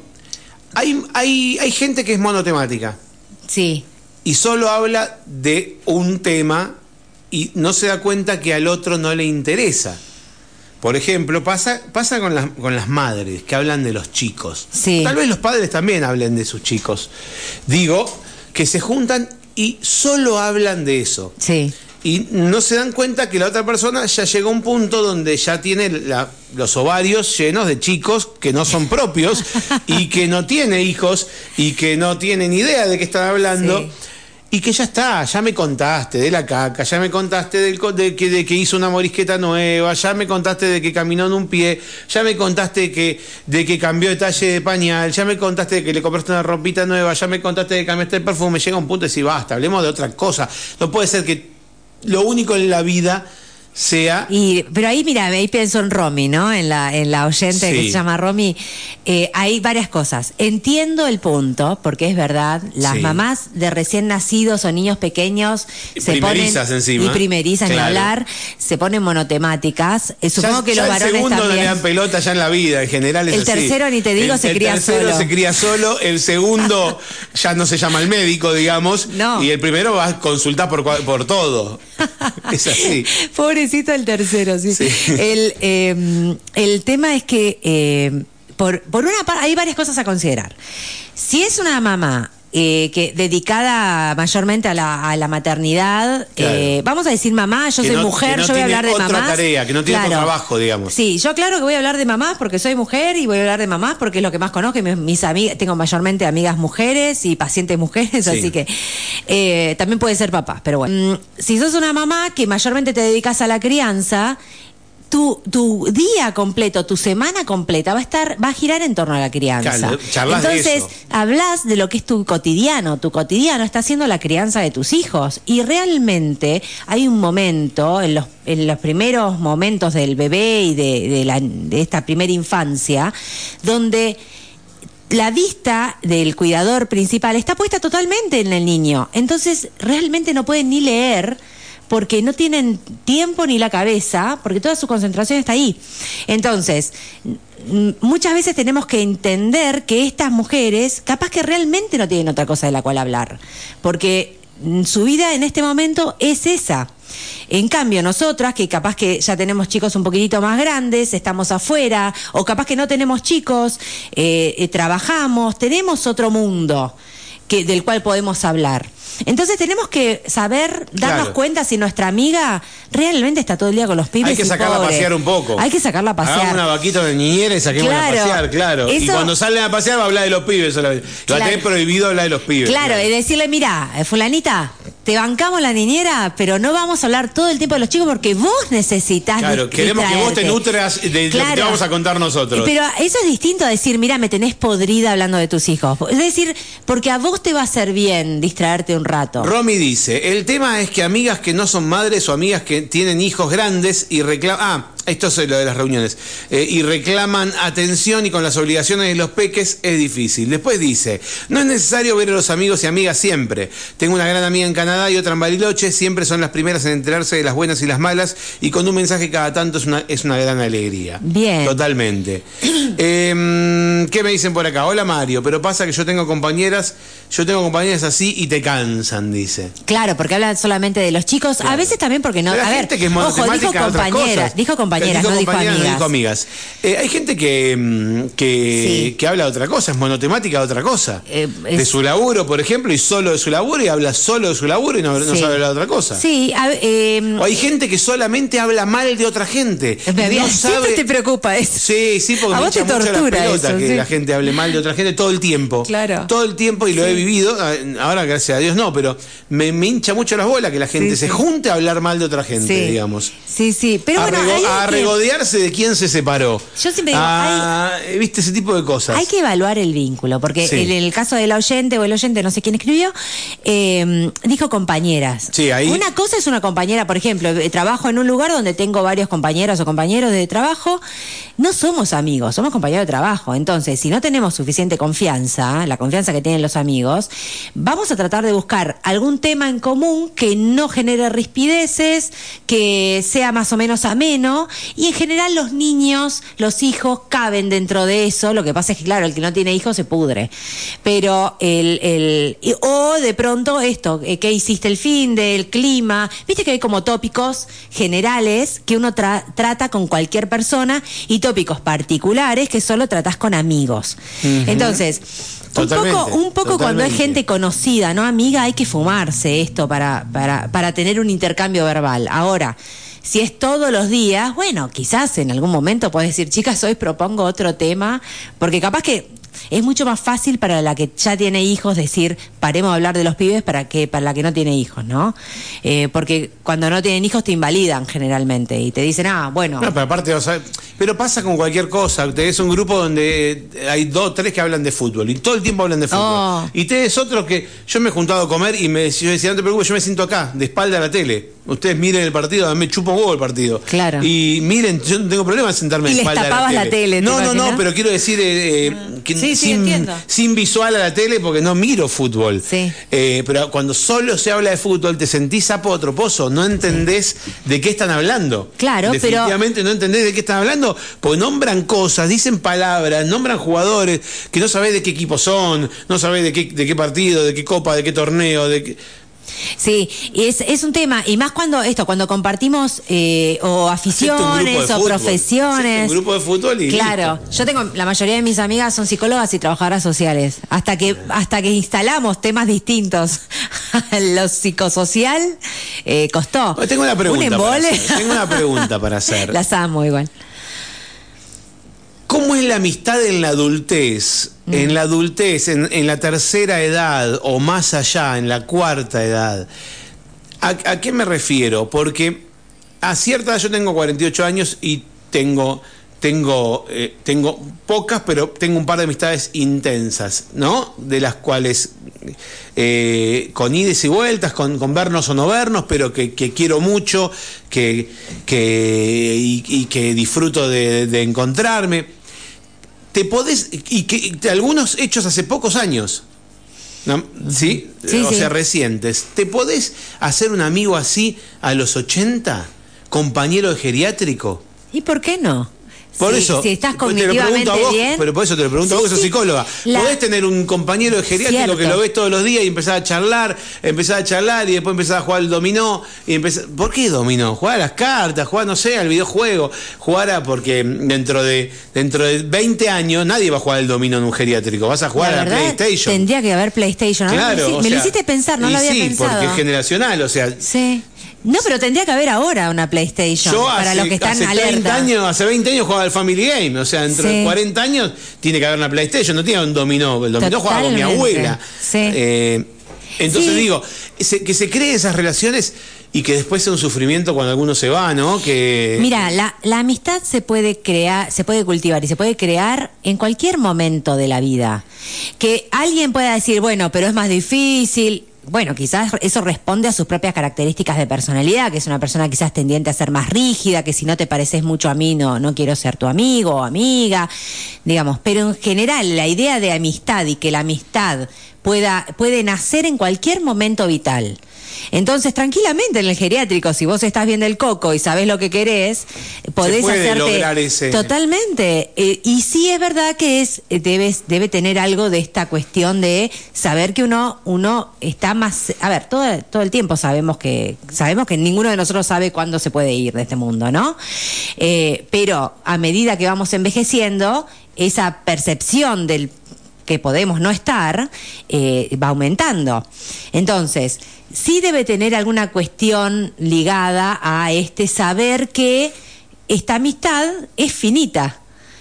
[SPEAKER 1] hay, hay, hay gente que es monotemática
[SPEAKER 2] Sí,
[SPEAKER 1] y solo habla de un tema y no se da cuenta que al otro no le interesa. Por ejemplo, pasa, pasa con, las, con las madres que hablan de los chicos.
[SPEAKER 2] Sí.
[SPEAKER 1] Tal vez los padres también hablen de sus chicos. Digo, que se juntan y solo hablan de eso.
[SPEAKER 2] sí.
[SPEAKER 1] Y no se dan cuenta que la otra persona ya llegó a un punto donde ya tiene la- los ovarios llenos de chicos que no son propios (laughs) y que no tiene hijos y que no tienen idea de qué están hablando.
[SPEAKER 2] Sí.
[SPEAKER 1] Y que ya está, ya me contaste de la caca, ya me contaste del, de, que, de que hizo una morisqueta nueva, ya me contaste de que caminó en un pie, ya me contaste que, de que cambió de talle de pañal, ya me contaste de que le compraste una ropita nueva, ya me contaste de que cambiaste el perfume. Llega un punto de decir, basta, hablemos de otra cosa. No puede ser que lo único en la vida sea
[SPEAKER 2] Y, pero ahí, mira, ahí pienso en Romy, ¿no? En la, en la oyente que se llama Romy. Eh, hay varias cosas. Entiendo el punto, porque es verdad, las
[SPEAKER 1] Sí.
[SPEAKER 2] mamás de recién nacidos o niños pequeños
[SPEAKER 1] Y
[SPEAKER 2] se
[SPEAKER 1] primerizas
[SPEAKER 2] ponen.
[SPEAKER 1] encima.
[SPEAKER 2] Y primerizas, ni
[SPEAKER 1] Claro.
[SPEAKER 2] hablar, se ponen monotemáticas. Eh, supongo
[SPEAKER 1] Ya-
[SPEAKER 2] que
[SPEAKER 1] ya
[SPEAKER 2] los
[SPEAKER 1] el
[SPEAKER 2] varones
[SPEAKER 1] segundo no le dan pelota ya en la vida, en general es
[SPEAKER 2] El
[SPEAKER 1] así.
[SPEAKER 2] tercero, ni te digo,
[SPEAKER 1] El-
[SPEAKER 2] se
[SPEAKER 1] el
[SPEAKER 2] cría
[SPEAKER 1] tercero
[SPEAKER 2] solo.
[SPEAKER 1] se cría solo, el segundo (laughs) ya no se llama el médico, digamos,
[SPEAKER 2] No.
[SPEAKER 1] y el primero va a consultar por, por todo. (laughs) Es así.
[SPEAKER 2] Pobrecito el tercero, sí.
[SPEAKER 1] Sí.
[SPEAKER 2] El, eh, el tema es que, eh, por, por una parte, hay varias cosas a considerar. Si es una mamá eh, que dedicada mayormente a la, a la maternidad,
[SPEAKER 1] Claro.
[SPEAKER 2] eh, vamos a decir mamá, yo
[SPEAKER 1] Que
[SPEAKER 2] soy
[SPEAKER 1] no-
[SPEAKER 2] mujer,
[SPEAKER 1] no
[SPEAKER 2] yo voy a hablar de
[SPEAKER 1] otra
[SPEAKER 2] mamás.
[SPEAKER 1] tarea, que no tiene otro trabajo, digamos.
[SPEAKER 2] Sí, yo claro que voy a hablar de mamás porque soy mujer y voy a hablar de mamás porque es lo que más conozco. y mis, mis amigas, tengo mayormente amigas mujeres y pacientes mujeres, (laughs)
[SPEAKER 1] Sí.
[SPEAKER 2] así que eh, también puede ser papá. Pero bueno, Mm, si sos una mamá que mayormente te dedicas a la crianza, tu, tu día completo, tu semana completa va a estar, va a girar en torno a la crianza.
[SPEAKER 1] De
[SPEAKER 2] Entonces,
[SPEAKER 1] eso.
[SPEAKER 2] hablas de lo que es tu cotidiano. Tu cotidiano está siendo la crianza de tus hijos. Y realmente hay un momento, en los, en los primeros momentos del bebé y de, de la- de esta primera infancia, donde la vista del cuidador principal está puesta totalmente en el niño. Entonces, realmente no pueden ni leer porque no tienen tiempo ni la cabeza, porque toda su concentración está ahí. Entonces, muchas veces tenemos que entender que estas mujeres capaz que realmente no tienen otra cosa de la cual hablar, porque su vida en este momento es esa. En cambio, nosotras, que capaz que ya tenemos chicos un poquitito más grandes, estamos afuera, o capaz que no tenemos chicos, eh, eh, trabajamos, tenemos otro mundo que, del cual podemos hablar. Entonces tenemos que saber, darnos
[SPEAKER 1] Claro.
[SPEAKER 2] cuenta si nuestra amiga realmente está todo el día con los pibes.
[SPEAKER 1] Hay que
[SPEAKER 2] y
[SPEAKER 1] sacarla
[SPEAKER 2] pobre.
[SPEAKER 1] a pasear un poco.
[SPEAKER 2] Hay que sacarla a pasear.
[SPEAKER 1] Hagamos una vaquita de niñera y saquémosla
[SPEAKER 2] Claro.
[SPEAKER 1] a pasear, claro. Y cuando salen a pasear va a hablar de los pibes solamente. Lo
[SPEAKER 2] Claro.
[SPEAKER 1] prohibido hablar de los pibes.
[SPEAKER 2] Claro, y decirle, mira, eh, fulanita, te bancamos la niñera, pero no vamos a hablar todo el tiempo de los chicos porque vos necesitas
[SPEAKER 1] Claro, queremos que vos te nutras de lo que te
[SPEAKER 2] Claro.
[SPEAKER 1] vamos a contar nosotros.
[SPEAKER 2] Pero eso es distinto a decir, mira, me tenés podrida hablando de tus hijos. Es decir, porque a vos te va a hacer bien distraerte un rato.
[SPEAKER 1] Romy dice, el tema es que amigas que no son madres o amigas que tienen hijos grandes y reclaman... Ah, esto es lo de las reuniones. Eh, y reclaman atención y con las obligaciones de los peques es difícil. Después dice, no es necesario ver a los amigos y amigas siempre. Tengo una gran amiga en Canadá y otra en Bariloche, siempre son las primeras en enterarse de las buenas y las malas y con un mensaje cada tanto es una, es una gran alegría.
[SPEAKER 2] Bien.
[SPEAKER 1] Totalmente. Eh, (clears throat) ¿Qué me dicen por acá? Hola Mario, pero pasa que yo tengo compañeras, yo tengo compañeras así y te cansan, dice.
[SPEAKER 2] Claro, porque hablan solamente de los chicos. A veces también porque no.
[SPEAKER 1] Pero
[SPEAKER 2] a ver,
[SPEAKER 1] que es
[SPEAKER 2] ojo, dijo
[SPEAKER 1] monotemática de otras
[SPEAKER 2] compañeras, no dijo amigas.
[SPEAKER 1] no dijo amigas. Eh, hay gente que, mm, que,
[SPEAKER 2] Sí.
[SPEAKER 1] que habla de otra cosa, es monotemática de otra cosa.
[SPEAKER 2] Eh,
[SPEAKER 1] De su laburo, por ejemplo, y solo de su laburo y habla solo de su laburo y no, sabe hablar de otra cosa.
[SPEAKER 2] Sí, a- eh,
[SPEAKER 1] O hay gente que solamente habla mal de otra gente.
[SPEAKER 2] me había-
[SPEAKER 1] no
[SPEAKER 2] siempre
[SPEAKER 1] sabe-
[SPEAKER 2] te preocupa eso.
[SPEAKER 1] Sí, sí, porque
[SPEAKER 2] A
[SPEAKER 1] me
[SPEAKER 2] vos te
[SPEAKER 1] mucho
[SPEAKER 2] tortura
[SPEAKER 1] las pelotas
[SPEAKER 2] eso,
[SPEAKER 1] que la gente hable mal de otra gente todo el tiempo.
[SPEAKER 2] Claro.
[SPEAKER 1] Todo el tiempo y lo he vivido. Ahora, gracias a Dios, no, pero me, me hincha mucho las bolas que la gente se junte a hablar mal de otra gente, digamos.
[SPEAKER 2] Sí, sí. Pero bueno, hay
[SPEAKER 1] a
[SPEAKER 2] que-
[SPEAKER 1] regodearse de quién se separó.
[SPEAKER 2] Yo siempre digo,
[SPEAKER 1] Ah, ¿Viste ese tipo de cosas?
[SPEAKER 2] Hay que evaluar el vínculo, porque
[SPEAKER 1] Sí.
[SPEAKER 2] en el caso del oyente o el oyente, no sé quién escribió, eh, dijo compañeras.
[SPEAKER 1] Sí, ahí-
[SPEAKER 2] Una cosa es una compañera, por ejemplo, eh, trabajo en un lugar donde tengo varios compañeros o compañeros de trabajo, no somos amigos, somos compañeros de trabajo. Entonces, si no tenemos suficiente confianza, la confianza que tienen los amigos, vamos a tratar de buscar algún tema en común que no genere rispideces, que sea más o menos ameno, y en general los niños, los hijos, caben dentro de eso. Lo que pasa es que, claro, el que no tiene hijos se pudre. Pero el, el y- o de pronto esto, eh, ¿qué hiciste el fin del clima? Viste que hay como tópicos generales que uno tra- trata con cualquier persona y tópicos particulares que solo tratás con amigos. Entonces, un poco, un poco cuando es
[SPEAKER 1] totalmente.
[SPEAKER 2] gente conocida, ¿no? Amiga, hay que fumarse esto para, para, para tener un intercambio verbal. Ahora, si es todos los días, bueno, quizás en algún momento puedes decir, chicas, hoy propongo otro tema, porque capaz que es mucho más fácil para la que ya tiene hijos decir, paremos de hablar de los pibes para que para la que no tiene hijos, ¿no? Eh, porque cuando no tienen hijos te invalidan generalmente y te dicen, ah, bueno,
[SPEAKER 1] No, pero aparte, o sea, pero pasa con cualquier cosa. Tenés un grupo donde hay dos, tres que hablan de fútbol y todo el tiempo hablan de fútbol.
[SPEAKER 2] Oh.
[SPEAKER 1] Y tenés otros que yo me he juntado a comer y me yo decía, no te preocupes, yo me siento acá, de espalda a la tele. Ustedes miren el partido, a mí me chupo un huevo el partido.
[SPEAKER 2] Claro.
[SPEAKER 1] Y miren, yo no tengo problema en sentarme
[SPEAKER 2] Y
[SPEAKER 1] de espalda a
[SPEAKER 2] tapabas
[SPEAKER 1] la
[SPEAKER 2] la
[SPEAKER 1] tele.
[SPEAKER 2] tele, ¿te
[SPEAKER 1] no, no, no, pero quiero decir eh, eh, que
[SPEAKER 2] Sí, sí,
[SPEAKER 1] sin,
[SPEAKER 2] entiendo.
[SPEAKER 1] sin visual a la tele porque no miro fútbol.
[SPEAKER 2] Sí.
[SPEAKER 1] Eh, pero cuando solo se habla de fútbol, te sentís sapo otro pozo, no entendés de qué están hablando.
[SPEAKER 2] Claro, pero-
[SPEAKER 1] Definitivamente no entendés de qué están hablando, porque nombran cosas, dicen palabras, nombran jugadores que no sabés de qué equipo son, no sabés de qué, de qué partido, de qué copa, de qué torneo, de qué...
[SPEAKER 2] Sí, es, es un tema, y más cuando esto, cuando compartimos eh, o aficiones o
[SPEAKER 1] fútbol.
[SPEAKER 2] profesiones.
[SPEAKER 1] Un grupo de fútbol y
[SPEAKER 2] Claro, yo tengo, la mayoría de mis amigas son psicólogas y trabajadoras sociales. Hasta que, hasta que instalamos temas distintos a (laughs) lo psicosocial, eh, costó.
[SPEAKER 1] Tengo una pregunta.
[SPEAKER 2] Un
[SPEAKER 1] para
[SPEAKER 2] embole.
[SPEAKER 1] hacer. Tengo una pregunta para (laughs) hacer.
[SPEAKER 2] Las amo igual.
[SPEAKER 1] ¿Cómo es la amistad en la adultez?
[SPEAKER 2] Mm.
[SPEAKER 1] En la adultez, en, en la tercera edad o más allá, en la cuarta edad. ¿A, a qué me refiero? Porque a cierta edad yo tengo 48 años y tengo, tengo, eh, tengo pocas, pero tengo un par de amistades intensas, ¿no? De las cuales eh, con ides y vueltas, con, con vernos o no vernos, pero que, que quiero mucho que, que, y, y que disfruto de, de encontrarme. Te podés, y que algunos hechos hace pocos años, ¿no? ¿sí?
[SPEAKER 2] Sí,
[SPEAKER 1] o
[SPEAKER 2] sí.
[SPEAKER 1] sea, recientes. ¿Te podés hacer un amigo así a los 80? ¿Compañero de geriátrico?
[SPEAKER 2] ¿Y por qué no?
[SPEAKER 1] Por eso.
[SPEAKER 2] si estás
[SPEAKER 1] te lo
[SPEAKER 2] cognitivamente
[SPEAKER 1] pregunto a vos,
[SPEAKER 2] bien.
[SPEAKER 1] Pero por eso te lo pregunto a vos que sos psicóloga.
[SPEAKER 2] La-
[SPEAKER 1] Podés tener un compañero de geriátrico
[SPEAKER 2] Cierto.
[SPEAKER 1] que lo ves todos los días y empezás a charlar, empezás a charlar y después empezás a jugar al dominó. Y empezás... ¿Por qué dominó? Jugar a las cartas, jugar, no sé, al videojuego. Jugar a. Porque dentro de, dentro de 20 años nadie va a jugar al dominó en un geriátrico. Vas a jugar
[SPEAKER 2] la
[SPEAKER 1] a la PlayStation.
[SPEAKER 2] Tendría que haber PlayStation.
[SPEAKER 1] Claro.
[SPEAKER 2] me,
[SPEAKER 1] o
[SPEAKER 2] me lo hiciste pensar, no lo había
[SPEAKER 1] sí,
[SPEAKER 2] pensado.
[SPEAKER 1] porque es generacional, o sea.
[SPEAKER 2] Sí. No, pero tendría que haber ahora una PlayStation
[SPEAKER 1] Yo
[SPEAKER 2] para
[SPEAKER 1] hace,
[SPEAKER 2] los que están
[SPEAKER 1] hace 30
[SPEAKER 2] alerta.
[SPEAKER 1] años, hace 20 años jugaba al Family Game, o sea, entre
[SPEAKER 2] Sí.
[SPEAKER 1] 40 años tiene que haber una PlayStation, no tiene un dominó, el dominó jugaba con mi abuela.
[SPEAKER 2] Sí.
[SPEAKER 1] Eh, entonces
[SPEAKER 2] Sí.
[SPEAKER 1] digo, que se creen esas relaciones y que después sea un sufrimiento cuando alguno se va, ¿no? Que
[SPEAKER 2] Mira, la, la amistad se puede crear, se puede cultivar y se puede crear en cualquier momento de la vida. Que alguien pueda decir, bueno, pero es más difícil. Bueno, quizás eso responde a sus propias características de personalidad, que es una persona quizás tendiente a ser más rígida, que si no te pareces mucho a mí no, no quiero ser tu amigo o amiga, digamos. Pero en general la idea de amistad y que la amistad pueda, puede nacer en cualquier momento vital. Entonces, tranquilamente en el geriátrico, si vos estás bien del coco y sabés lo que querés, podés hacerte
[SPEAKER 1] ese-
[SPEAKER 2] totalmente. Eh, y sí es verdad que es eh, debes debe tener algo de esta cuestión de saber que uno uno está más, a ver, todo todo el tiempo sabemos que sabemos que ninguno de nosotros sabe cuándo se puede ir de este mundo, ¿no? Eh, pero a medida que vamos envejeciendo, esa percepción del que podemos no estar, eh, va aumentando. Entonces, sí debe tener alguna cuestión ligada a este saber que esta amistad es finita.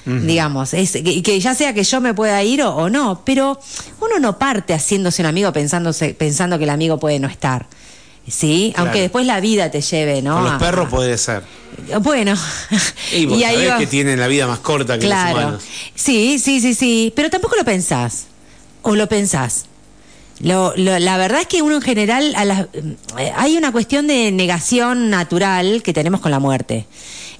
[SPEAKER 2] Digamos, es, que, que ya sea que yo me pueda ir o, o no, pero uno no parte haciéndose un amigo pensándose, pensando que el amigo puede no estar. ¿Sí?
[SPEAKER 1] Claro.
[SPEAKER 2] Aunque después la vida te lleve, ¿no?
[SPEAKER 1] Con los perros
[SPEAKER 2] a-
[SPEAKER 1] puede ser.
[SPEAKER 2] Bueno,
[SPEAKER 1] Y vos (laughs) sabés
[SPEAKER 2] va-
[SPEAKER 1] que tienen la vida más corta que los
[SPEAKER 2] Claro.
[SPEAKER 1] humanos.
[SPEAKER 2] Sí, sí, sí, sí. Pero tampoco lo pensás. ¿O lo pensás? Lo- lo- la verdad es que uno en general, a las- eh, hay una cuestión de negación natural que tenemos con la muerte.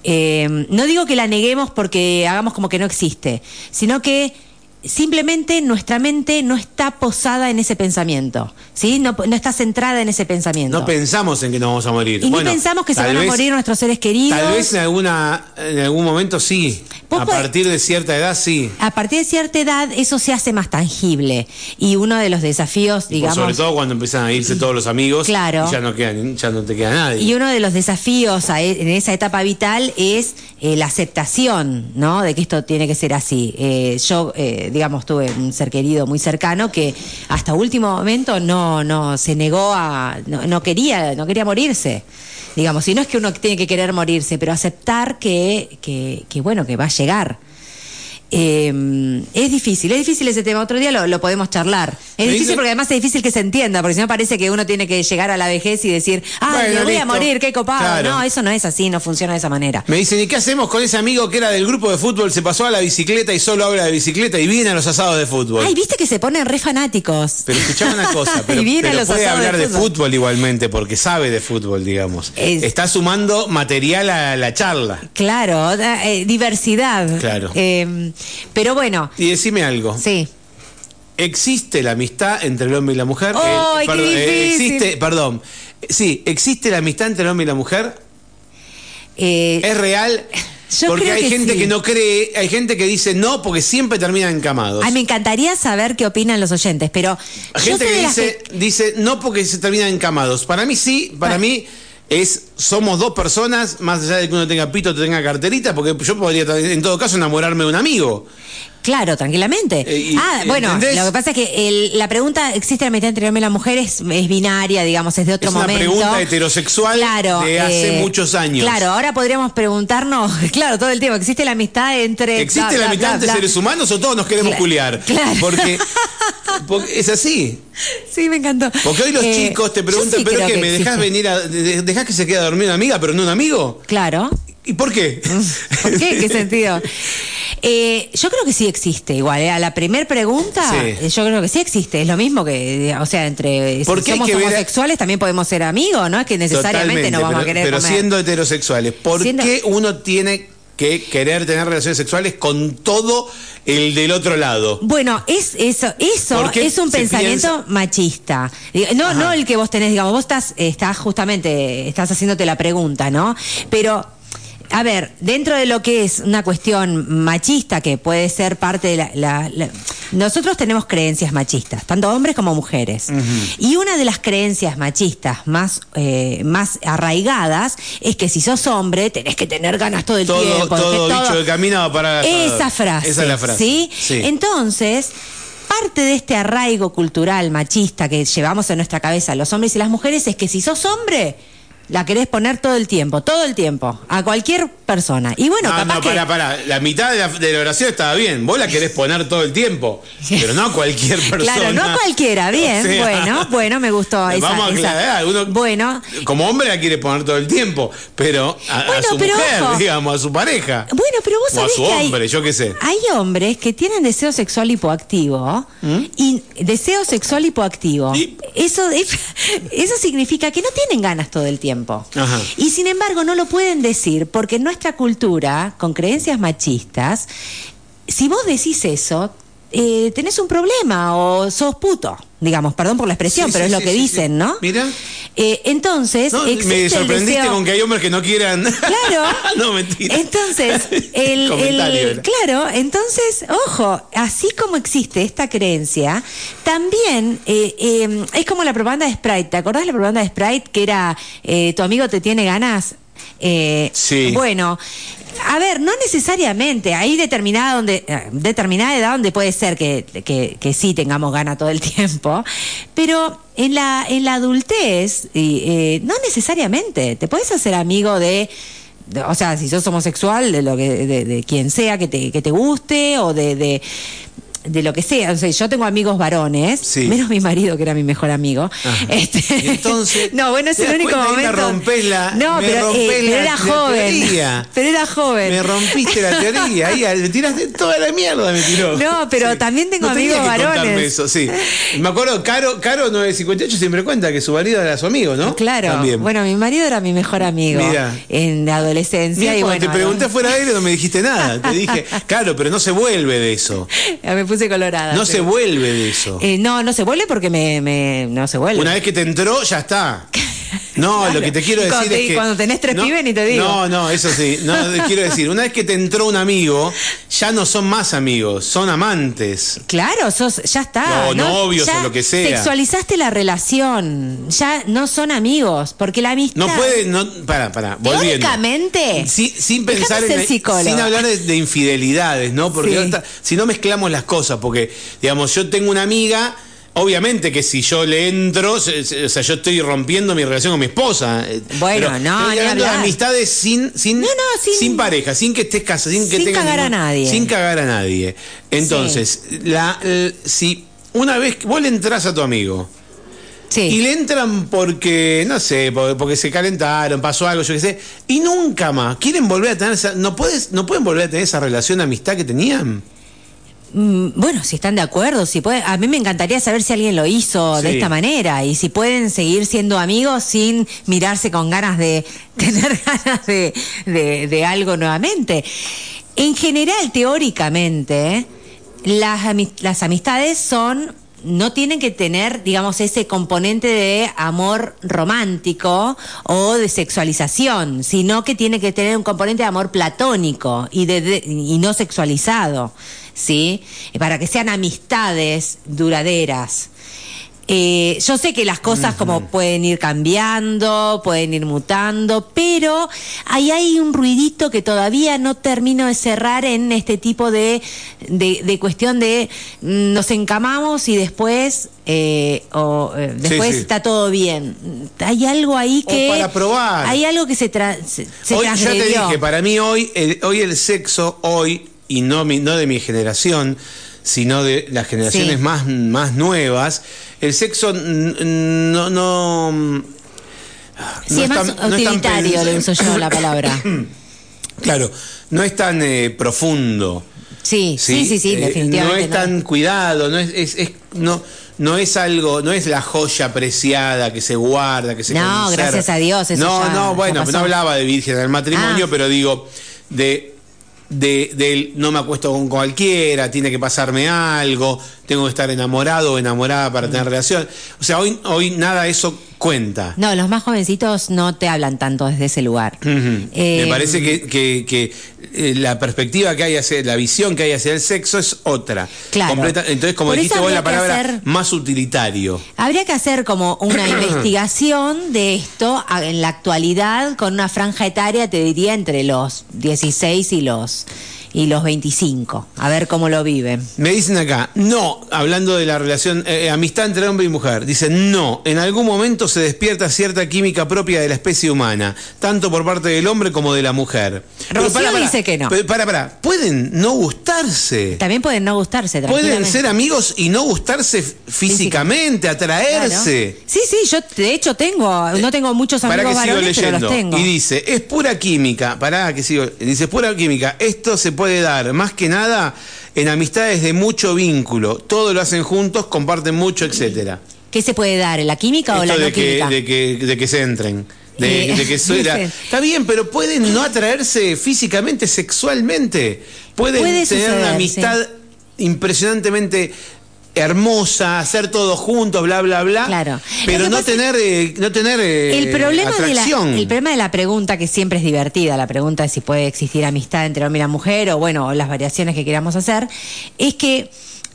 [SPEAKER 2] Eh, no digo que la neguemos porque hagamos como que no existe, sino que simplemente nuestra mente no está posada en ese pensamiento, ¿sí? No, no está centrada en ese pensamiento.
[SPEAKER 1] No pensamos en que nos vamos a morir.
[SPEAKER 2] y ni
[SPEAKER 1] Bueno,
[SPEAKER 2] pensamos que se van a morir nuestros seres queridos.
[SPEAKER 1] Tal vez en alguna en algún momento sí. A
[SPEAKER 2] podés-
[SPEAKER 1] partir de cierta edad sí.
[SPEAKER 2] a partir de cierta edad eso se hace más tangible y uno de los desafíos,
[SPEAKER 1] por
[SPEAKER 2] digamos,
[SPEAKER 1] sobre todo cuando empiezan a irse todos los amigos.
[SPEAKER 2] Claro.
[SPEAKER 1] Y ya no, ya no te queda nadie.
[SPEAKER 2] y uno de los desafíos e- en esa etapa vital es eh, la aceptación, ¿no? De que esto tiene que ser así. Eh, yo, eh, digamos, tuve un ser querido muy cercano que hasta último momento no, no se negó a, no, no quería, no quería morirse. Digamos, si no es que uno tiene que querer morirse, pero aceptar que, que, que bueno, que va a llegar. Eh, es difícil, es difícil ese tema. Otro día lo, lo podemos charlar. Es difícil
[SPEAKER 1] dice-
[SPEAKER 2] porque además es difícil que se entienda, porque si no parece que uno tiene que llegar a la vejez y decir, ah,
[SPEAKER 1] Bueno,
[SPEAKER 2] me voy a morir, qué copado.
[SPEAKER 1] Claro.
[SPEAKER 2] No, eso no es así, no funciona de esa manera.
[SPEAKER 1] Me dicen, ¿y qué hacemos con ese amigo que era del grupo de fútbol? Se pasó a la bicicleta y solo habla de bicicleta y viene a los asados de fútbol.
[SPEAKER 2] Ay, viste que se ponen re fanáticos.
[SPEAKER 1] Pero escuchame una cosa, (laughs) pero,
[SPEAKER 2] Y viene a los
[SPEAKER 1] puede hablar de
[SPEAKER 2] fútbol.
[SPEAKER 1] fútbol. igualmente, porque sabe de fútbol, digamos.
[SPEAKER 2] Es-
[SPEAKER 1] Está sumando material a la charla.
[SPEAKER 2] Claro, eh, diversidad.
[SPEAKER 1] Claro.
[SPEAKER 2] Eh, pero bueno,
[SPEAKER 1] Y decime algo.
[SPEAKER 2] sí.
[SPEAKER 1] ¿Existe la amistad entre el hombre y la mujer?
[SPEAKER 2] ¡Ay, qué
[SPEAKER 1] perdón,
[SPEAKER 2] difícil!
[SPEAKER 1] existe, perdón. Sí, ¿existe la amistad entre el hombre y la mujer?
[SPEAKER 2] Eh,
[SPEAKER 1] ¿Es real?
[SPEAKER 2] Yo
[SPEAKER 1] porque
[SPEAKER 2] creo
[SPEAKER 1] hay
[SPEAKER 2] que
[SPEAKER 1] gente
[SPEAKER 2] sí.
[SPEAKER 1] que no cree, hay gente que dice no porque siempre terminan encamados.
[SPEAKER 2] ay, me encantaría saber qué opinan los oyentes, pero
[SPEAKER 1] Hay gente que dice, dice no porque se terminan encamados. Para mí sí, para mí es somos dos personas, más allá de que uno tenga pito o tenga carterita, porque yo podría en todo caso enamorarme de un amigo.
[SPEAKER 2] Claro, tranquilamente.
[SPEAKER 1] Eh,
[SPEAKER 2] ah, bueno,
[SPEAKER 1] ¿entendés?
[SPEAKER 2] lo que pasa es que el- la pregunta, ¿existe la amistad entre hombre y la mujer? Es, es binaria, digamos, es de otro
[SPEAKER 1] Es una
[SPEAKER 2] momento.
[SPEAKER 1] pregunta heterosexual de hace muchos años.
[SPEAKER 2] Claro, ahora podríamos preguntarnos, (laughs) claro, todo el tiempo, ¿existe la amistad entre...
[SPEAKER 1] ¿Existe
[SPEAKER 2] bla,
[SPEAKER 1] la
[SPEAKER 2] bla,
[SPEAKER 1] amistad
[SPEAKER 2] bla,
[SPEAKER 1] entre seres humanos o todos nos queremos
[SPEAKER 2] Cla-
[SPEAKER 1] culiar?
[SPEAKER 2] claro.
[SPEAKER 1] Porque, porque es así.
[SPEAKER 2] Sí, me encantó.
[SPEAKER 1] Porque hoy los
[SPEAKER 2] Eh,
[SPEAKER 1] chicos te preguntan,
[SPEAKER 2] sí
[SPEAKER 1] ¿pero qué?
[SPEAKER 2] que
[SPEAKER 1] ¿Me
[SPEAKER 2] existe.
[SPEAKER 1] venir a. de- ¿Dejás que se quede a dormir una amiga, pero no un amigo?
[SPEAKER 2] Claro.
[SPEAKER 1] ¿Y por qué? (laughs)
[SPEAKER 2] ¿Por qué? ¿Qué sentido? Eh, yo creo que sí existe igual. ¿eh? A la primer pregunta,
[SPEAKER 1] Sí.
[SPEAKER 2] yo creo que sí existe. Es lo mismo que, o sea, entre
[SPEAKER 1] ¿Por
[SPEAKER 2] si somos
[SPEAKER 1] que ver a-
[SPEAKER 2] homosexuales también podemos ser amigos, ¿no? Es que necesariamente
[SPEAKER 1] Totalmente,
[SPEAKER 2] nos vamos
[SPEAKER 1] pero,
[SPEAKER 2] a querer
[SPEAKER 1] pero
[SPEAKER 2] comer.
[SPEAKER 1] siendo heterosexuales, ¿por
[SPEAKER 2] Siendo-
[SPEAKER 1] qué uno tiene que querer tener relaciones sexuales con todo el del otro lado?
[SPEAKER 2] Bueno, es eso, eso
[SPEAKER 1] ¿Por qué
[SPEAKER 2] es un pensamiento
[SPEAKER 1] piensa-
[SPEAKER 2] machista. No,
[SPEAKER 1] Ajá.
[SPEAKER 2] no el que vos tenés, digamos, vos estás, estás justamente, estás haciéndote la pregunta, ¿no? Pero, a ver, dentro de lo que es una cuestión machista, que puede ser parte de la. la- la- nosotros tenemos creencias machistas, tanto hombres como mujeres. Y una de las creencias machistas más, eh, más arraigadas es que si sos hombre tenés que tener ganas todo el
[SPEAKER 1] Todo,
[SPEAKER 2] tiempo. que
[SPEAKER 1] todo bicho de camino va para
[SPEAKER 2] esa frase.
[SPEAKER 1] Esa es la frase.
[SPEAKER 2] ¿sí?
[SPEAKER 1] Sí.
[SPEAKER 2] Entonces, parte de este arraigo cultural machista que llevamos en nuestra cabeza los hombres y las mujeres es que si sos hombre, la querés poner todo el tiempo, todo el tiempo, a cualquier persona. Y bueno,
[SPEAKER 1] no,
[SPEAKER 2] capaz
[SPEAKER 1] no,
[SPEAKER 2] que.
[SPEAKER 1] para. La mitad de la, de la oración estaba bien. Vos la querés poner todo el tiempo. Pero no a cualquier persona.
[SPEAKER 2] Claro, no a cualquiera, bien,
[SPEAKER 1] O sea,
[SPEAKER 2] bueno, bueno, me gustó (laughs) esa.
[SPEAKER 1] Vamos a
[SPEAKER 2] esa-
[SPEAKER 1] aclarar.
[SPEAKER 2] Bueno,
[SPEAKER 1] Como hombre la quiere poner todo el tiempo. Pero a, a
[SPEAKER 2] Bueno,
[SPEAKER 1] su
[SPEAKER 2] pero
[SPEAKER 1] mujer,
[SPEAKER 2] ojo.
[SPEAKER 1] digamos, a su pareja.
[SPEAKER 2] bueno, pero vos
[SPEAKER 1] O a su
[SPEAKER 2] que hay-
[SPEAKER 1] hombre, yo qué sé.
[SPEAKER 2] Hay hombres que tienen deseo sexual hipoactivo y deseo sexual hipoactivo.
[SPEAKER 1] ¿Mm? ¿Y?
[SPEAKER 2] Eso, (laughs) eso significa que no tienen ganas todo el tiempo.
[SPEAKER 1] Ajá.
[SPEAKER 2] Y sin embargo no lo pueden decir porque en nuestra cultura, con creencias machistas, si vos decís eso, eh, tenés un problema o sos puto, digamos, perdón por la expresión,
[SPEAKER 1] Sí,
[SPEAKER 2] pero
[SPEAKER 1] sí,
[SPEAKER 2] es lo que dicen. ¿no?
[SPEAKER 1] Mira.
[SPEAKER 2] Eh, entonces,
[SPEAKER 1] No,
[SPEAKER 2] existe
[SPEAKER 1] me
[SPEAKER 2] el
[SPEAKER 1] sorprendiste
[SPEAKER 2] deseo-
[SPEAKER 1] con que hay hombres que no quieran. (laughs)
[SPEAKER 2] Claro. (laughs)
[SPEAKER 1] no, mentira.
[SPEAKER 2] Entonces, (laughs) el, claro, entonces, ojo, así como existe esta creencia, también eh, eh, es como la propaganda de Sprite. ¿Te acordás de la propaganda de Sprite que era eh, tu amigo te tiene ganas? Eh,
[SPEAKER 1] Sí.
[SPEAKER 2] Bueno, a ver, no necesariamente. Hay determinada, donde, eh, determinada edad donde puede ser que, que, sí tengamos ganas todo el (laughs) tiempo, pero en la, en la adultez, y, eh, no necesariamente. Te puedes hacer amigo de. o sea, si sos homosexual, de lo que, de, de quien sea que te, que te guste, o de de lo que sea. O sea, yo tengo amigos varones,
[SPEAKER 1] Sí.
[SPEAKER 2] menos mi marido, que era mi mejor amigo. Este, (laughs)
[SPEAKER 1] entonces,
[SPEAKER 2] no, bueno, es
[SPEAKER 1] ¿te
[SPEAKER 2] el único momento.
[SPEAKER 1] rompés la-
[SPEAKER 2] no,
[SPEAKER 1] me
[SPEAKER 2] pero,
[SPEAKER 1] rompés
[SPEAKER 2] eh, pero
[SPEAKER 1] la-
[SPEAKER 2] era
[SPEAKER 1] la
[SPEAKER 2] joven. (laughs) Pero era joven.
[SPEAKER 1] Me rompiste la teoría, ahí me tiraste toda la mierda, me tiró.
[SPEAKER 2] No, pero también tengo
[SPEAKER 1] No
[SPEAKER 2] amigos varones.
[SPEAKER 1] Eso, sí. Me acuerdo, Caro, Caro 958 siempre cuenta que su marido era su amigo, ¿no?
[SPEAKER 2] Claro,
[SPEAKER 1] También.
[SPEAKER 2] bueno, mi marido era mi mejor amigo
[SPEAKER 1] Mira.
[SPEAKER 2] en la adolescencia. Y
[SPEAKER 1] cuando
[SPEAKER 2] bueno,
[SPEAKER 1] te pregunté fuera de aire no me dijiste nada. Te dije, (laughs) claro, pero no se vuelve de eso.
[SPEAKER 2] Puse colorada.
[SPEAKER 1] No se vuelve de eso.
[SPEAKER 2] Eh, no, no se vuelve porque me, me- no se vuelve.
[SPEAKER 1] Una vez que te entró, ya está. (laughs) No,
[SPEAKER 2] Claro.
[SPEAKER 1] lo que te quiero decir
[SPEAKER 2] cuando
[SPEAKER 1] es que.
[SPEAKER 2] cuando tenés tres
[SPEAKER 1] no,
[SPEAKER 2] pibes ni te digo.
[SPEAKER 1] No, no, eso sí. No, (laughs) quiero decir, una vez que te entró un amigo, ya no son más amigos, son amantes.
[SPEAKER 2] Claro, sos, ya está.
[SPEAKER 1] O novios
[SPEAKER 2] Ya
[SPEAKER 1] o lo que sea.
[SPEAKER 2] Sexualizaste la relación. Ya no son amigos. Porque la amistad.
[SPEAKER 1] No puede, no, para, para, volviendo. Sin
[SPEAKER 2] Déjame
[SPEAKER 1] pensar en sin hablar de, de infidelidades, ¿no? Porque
[SPEAKER 2] Sí.
[SPEAKER 1] si no mezclamos las cosas, porque digamos, yo tengo una amiga, obviamente que si yo le entro, o sea, yo estoy rompiendo mi relación con mi esposa. eh,
[SPEAKER 2] Bueno,
[SPEAKER 1] pero
[SPEAKER 2] no,
[SPEAKER 1] estoy hablando de amistades sin sin,
[SPEAKER 2] No, no, sin-
[SPEAKER 1] pareja, sin que estés casado, sin que
[SPEAKER 2] Sin cagar a nadie.
[SPEAKER 1] sin cagar a nadie. Entonces, la, si una vez que vos le entras a tu amigo
[SPEAKER 2] Sí.
[SPEAKER 1] y le entran porque, no sé, porque, porque se calentaron, pasó algo, yo qué sé, y nunca más quieren volver a tener esa, no puedes, no pueden volver a tener esa relación de amistad que tenían.
[SPEAKER 2] Mm, Bueno, si están de acuerdo, si puede, a mí me encantaría saber si alguien lo hizo de esta manera y si pueden seguir siendo amigos sin mirarse con ganas de (laughs) tener ganas de, de- de algo nuevamente. En general, teóricamente, las, las amistades son no tienen que tener, digamos, ese componente de amor romántico o de sexualización, sino que tiene que tener un componente de amor platónico y, de, de- y no sexualizado, ¿sí? Para que sean amistades duraderas. Eh, yo sé que las cosas como pueden ir cambiando, pueden ir mutando, pero ahí hay un ruidito que todavía no termino de cerrar en este tipo de, de, de cuestión de mm, nos encamamos y después, eh, o, eh, después
[SPEAKER 1] sí.
[SPEAKER 2] está todo bien. Hay algo ahí
[SPEAKER 1] O
[SPEAKER 2] que...
[SPEAKER 1] para probar.
[SPEAKER 2] Hay algo que se, tra- se, se
[SPEAKER 1] hoy ya te dije, para mí hoy el, hoy el sexo, hoy, y no, de mi generación, sino de las generaciones
[SPEAKER 2] Sí.
[SPEAKER 1] más, más nuevas, el sexo no... no no
[SPEAKER 2] Sí, es más
[SPEAKER 1] tan- no es tan
[SPEAKER 2] utilitario, le uso yo la palabra. (coughs)
[SPEAKER 1] Claro, no es tan eh, profundo.
[SPEAKER 2] Sí, sí, sí, sí,
[SPEAKER 1] Eh,
[SPEAKER 2] definitivamente.
[SPEAKER 1] No es tan cuidado, no es, es- es- no, no es algo, no es la joya preciada que se guarda, que se
[SPEAKER 2] No,
[SPEAKER 1] conserva.
[SPEAKER 2] gracias a Dios, eso
[SPEAKER 1] No,
[SPEAKER 2] ya-
[SPEAKER 1] no, bueno, no hablaba de virgen del matrimonio,
[SPEAKER 2] Ah.
[SPEAKER 1] pero digo, de, de, del no me acuesto con cualquiera, tiene que pasarme algo, tengo que estar enamorado o enamorada para tener relación. O sea, hoy, hoy nada de eso cuenta.
[SPEAKER 2] No, los más jovencitos no te hablan tanto desde ese lugar.
[SPEAKER 1] Ujú.
[SPEAKER 2] Eh,
[SPEAKER 1] Me parece que, que- que, eh, la perspectiva que hay hacia, la visión que hay hacia el sexo es otra.
[SPEAKER 2] Claro.
[SPEAKER 1] Completa- entonces, como
[SPEAKER 2] Por
[SPEAKER 1] dijiste vos, la palabra
[SPEAKER 2] hacer-
[SPEAKER 1] más utilitario.
[SPEAKER 2] Habría que hacer como una (clears throat) investigación de esto en la actualidad con una franja etaria, te diría, entre los 16 y los, y los 25. A ver cómo lo viven.
[SPEAKER 1] Me dicen acá, no, hablando de la relación, eh, eh, amistad entre hombre y mujer, dicen, no, en algún momento se despierta cierta química propia de la especie humana, tanto por parte del hombre como de la mujer.
[SPEAKER 2] Rocío dice que no.
[SPEAKER 1] Pero para, para, pueden no gustarse.
[SPEAKER 2] También pueden no gustarse,
[SPEAKER 1] Pueden ser amigos y no gustarse físicamente, atraerse.
[SPEAKER 2] Claro. Sí, sí, yo de hecho tengo, no tengo muchos
[SPEAKER 1] Para
[SPEAKER 2] amigos
[SPEAKER 1] que sigo
[SPEAKER 2] varones, pero los tengo.
[SPEAKER 1] Y dice, es pura química. Pará, que sigo. Dice, es pura química. Esto se puede dar, más que nada, en amistades de mucho vínculo. Todo lo hacen juntos, comparten mucho, etcétera.
[SPEAKER 2] ¿Qué se puede dar? ¿La química o la no
[SPEAKER 1] de, que,
[SPEAKER 2] química?
[SPEAKER 1] de, que, de que se entren. De,
[SPEAKER 2] Eh,
[SPEAKER 1] de que (laughs) soy la-
[SPEAKER 2] dicen.
[SPEAKER 1] Está bien, pero pueden no atraerse físicamente, sexualmente. Pueden
[SPEAKER 2] Puede
[SPEAKER 1] tener
[SPEAKER 2] suceder,
[SPEAKER 1] una amistad impresionantemente hermosa, hacer todo juntos, bla, bla, bla.
[SPEAKER 2] Claro.
[SPEAKER 1] Pero no tener, eh, no tener eh,
[SPEAKER 2] El problema, de la, el problema de la pregunta, que siempre es divertida, la pregunta de si puede existir amistad entre hombre y la mujer, o bueno, las variaciones que queramos hacer, es que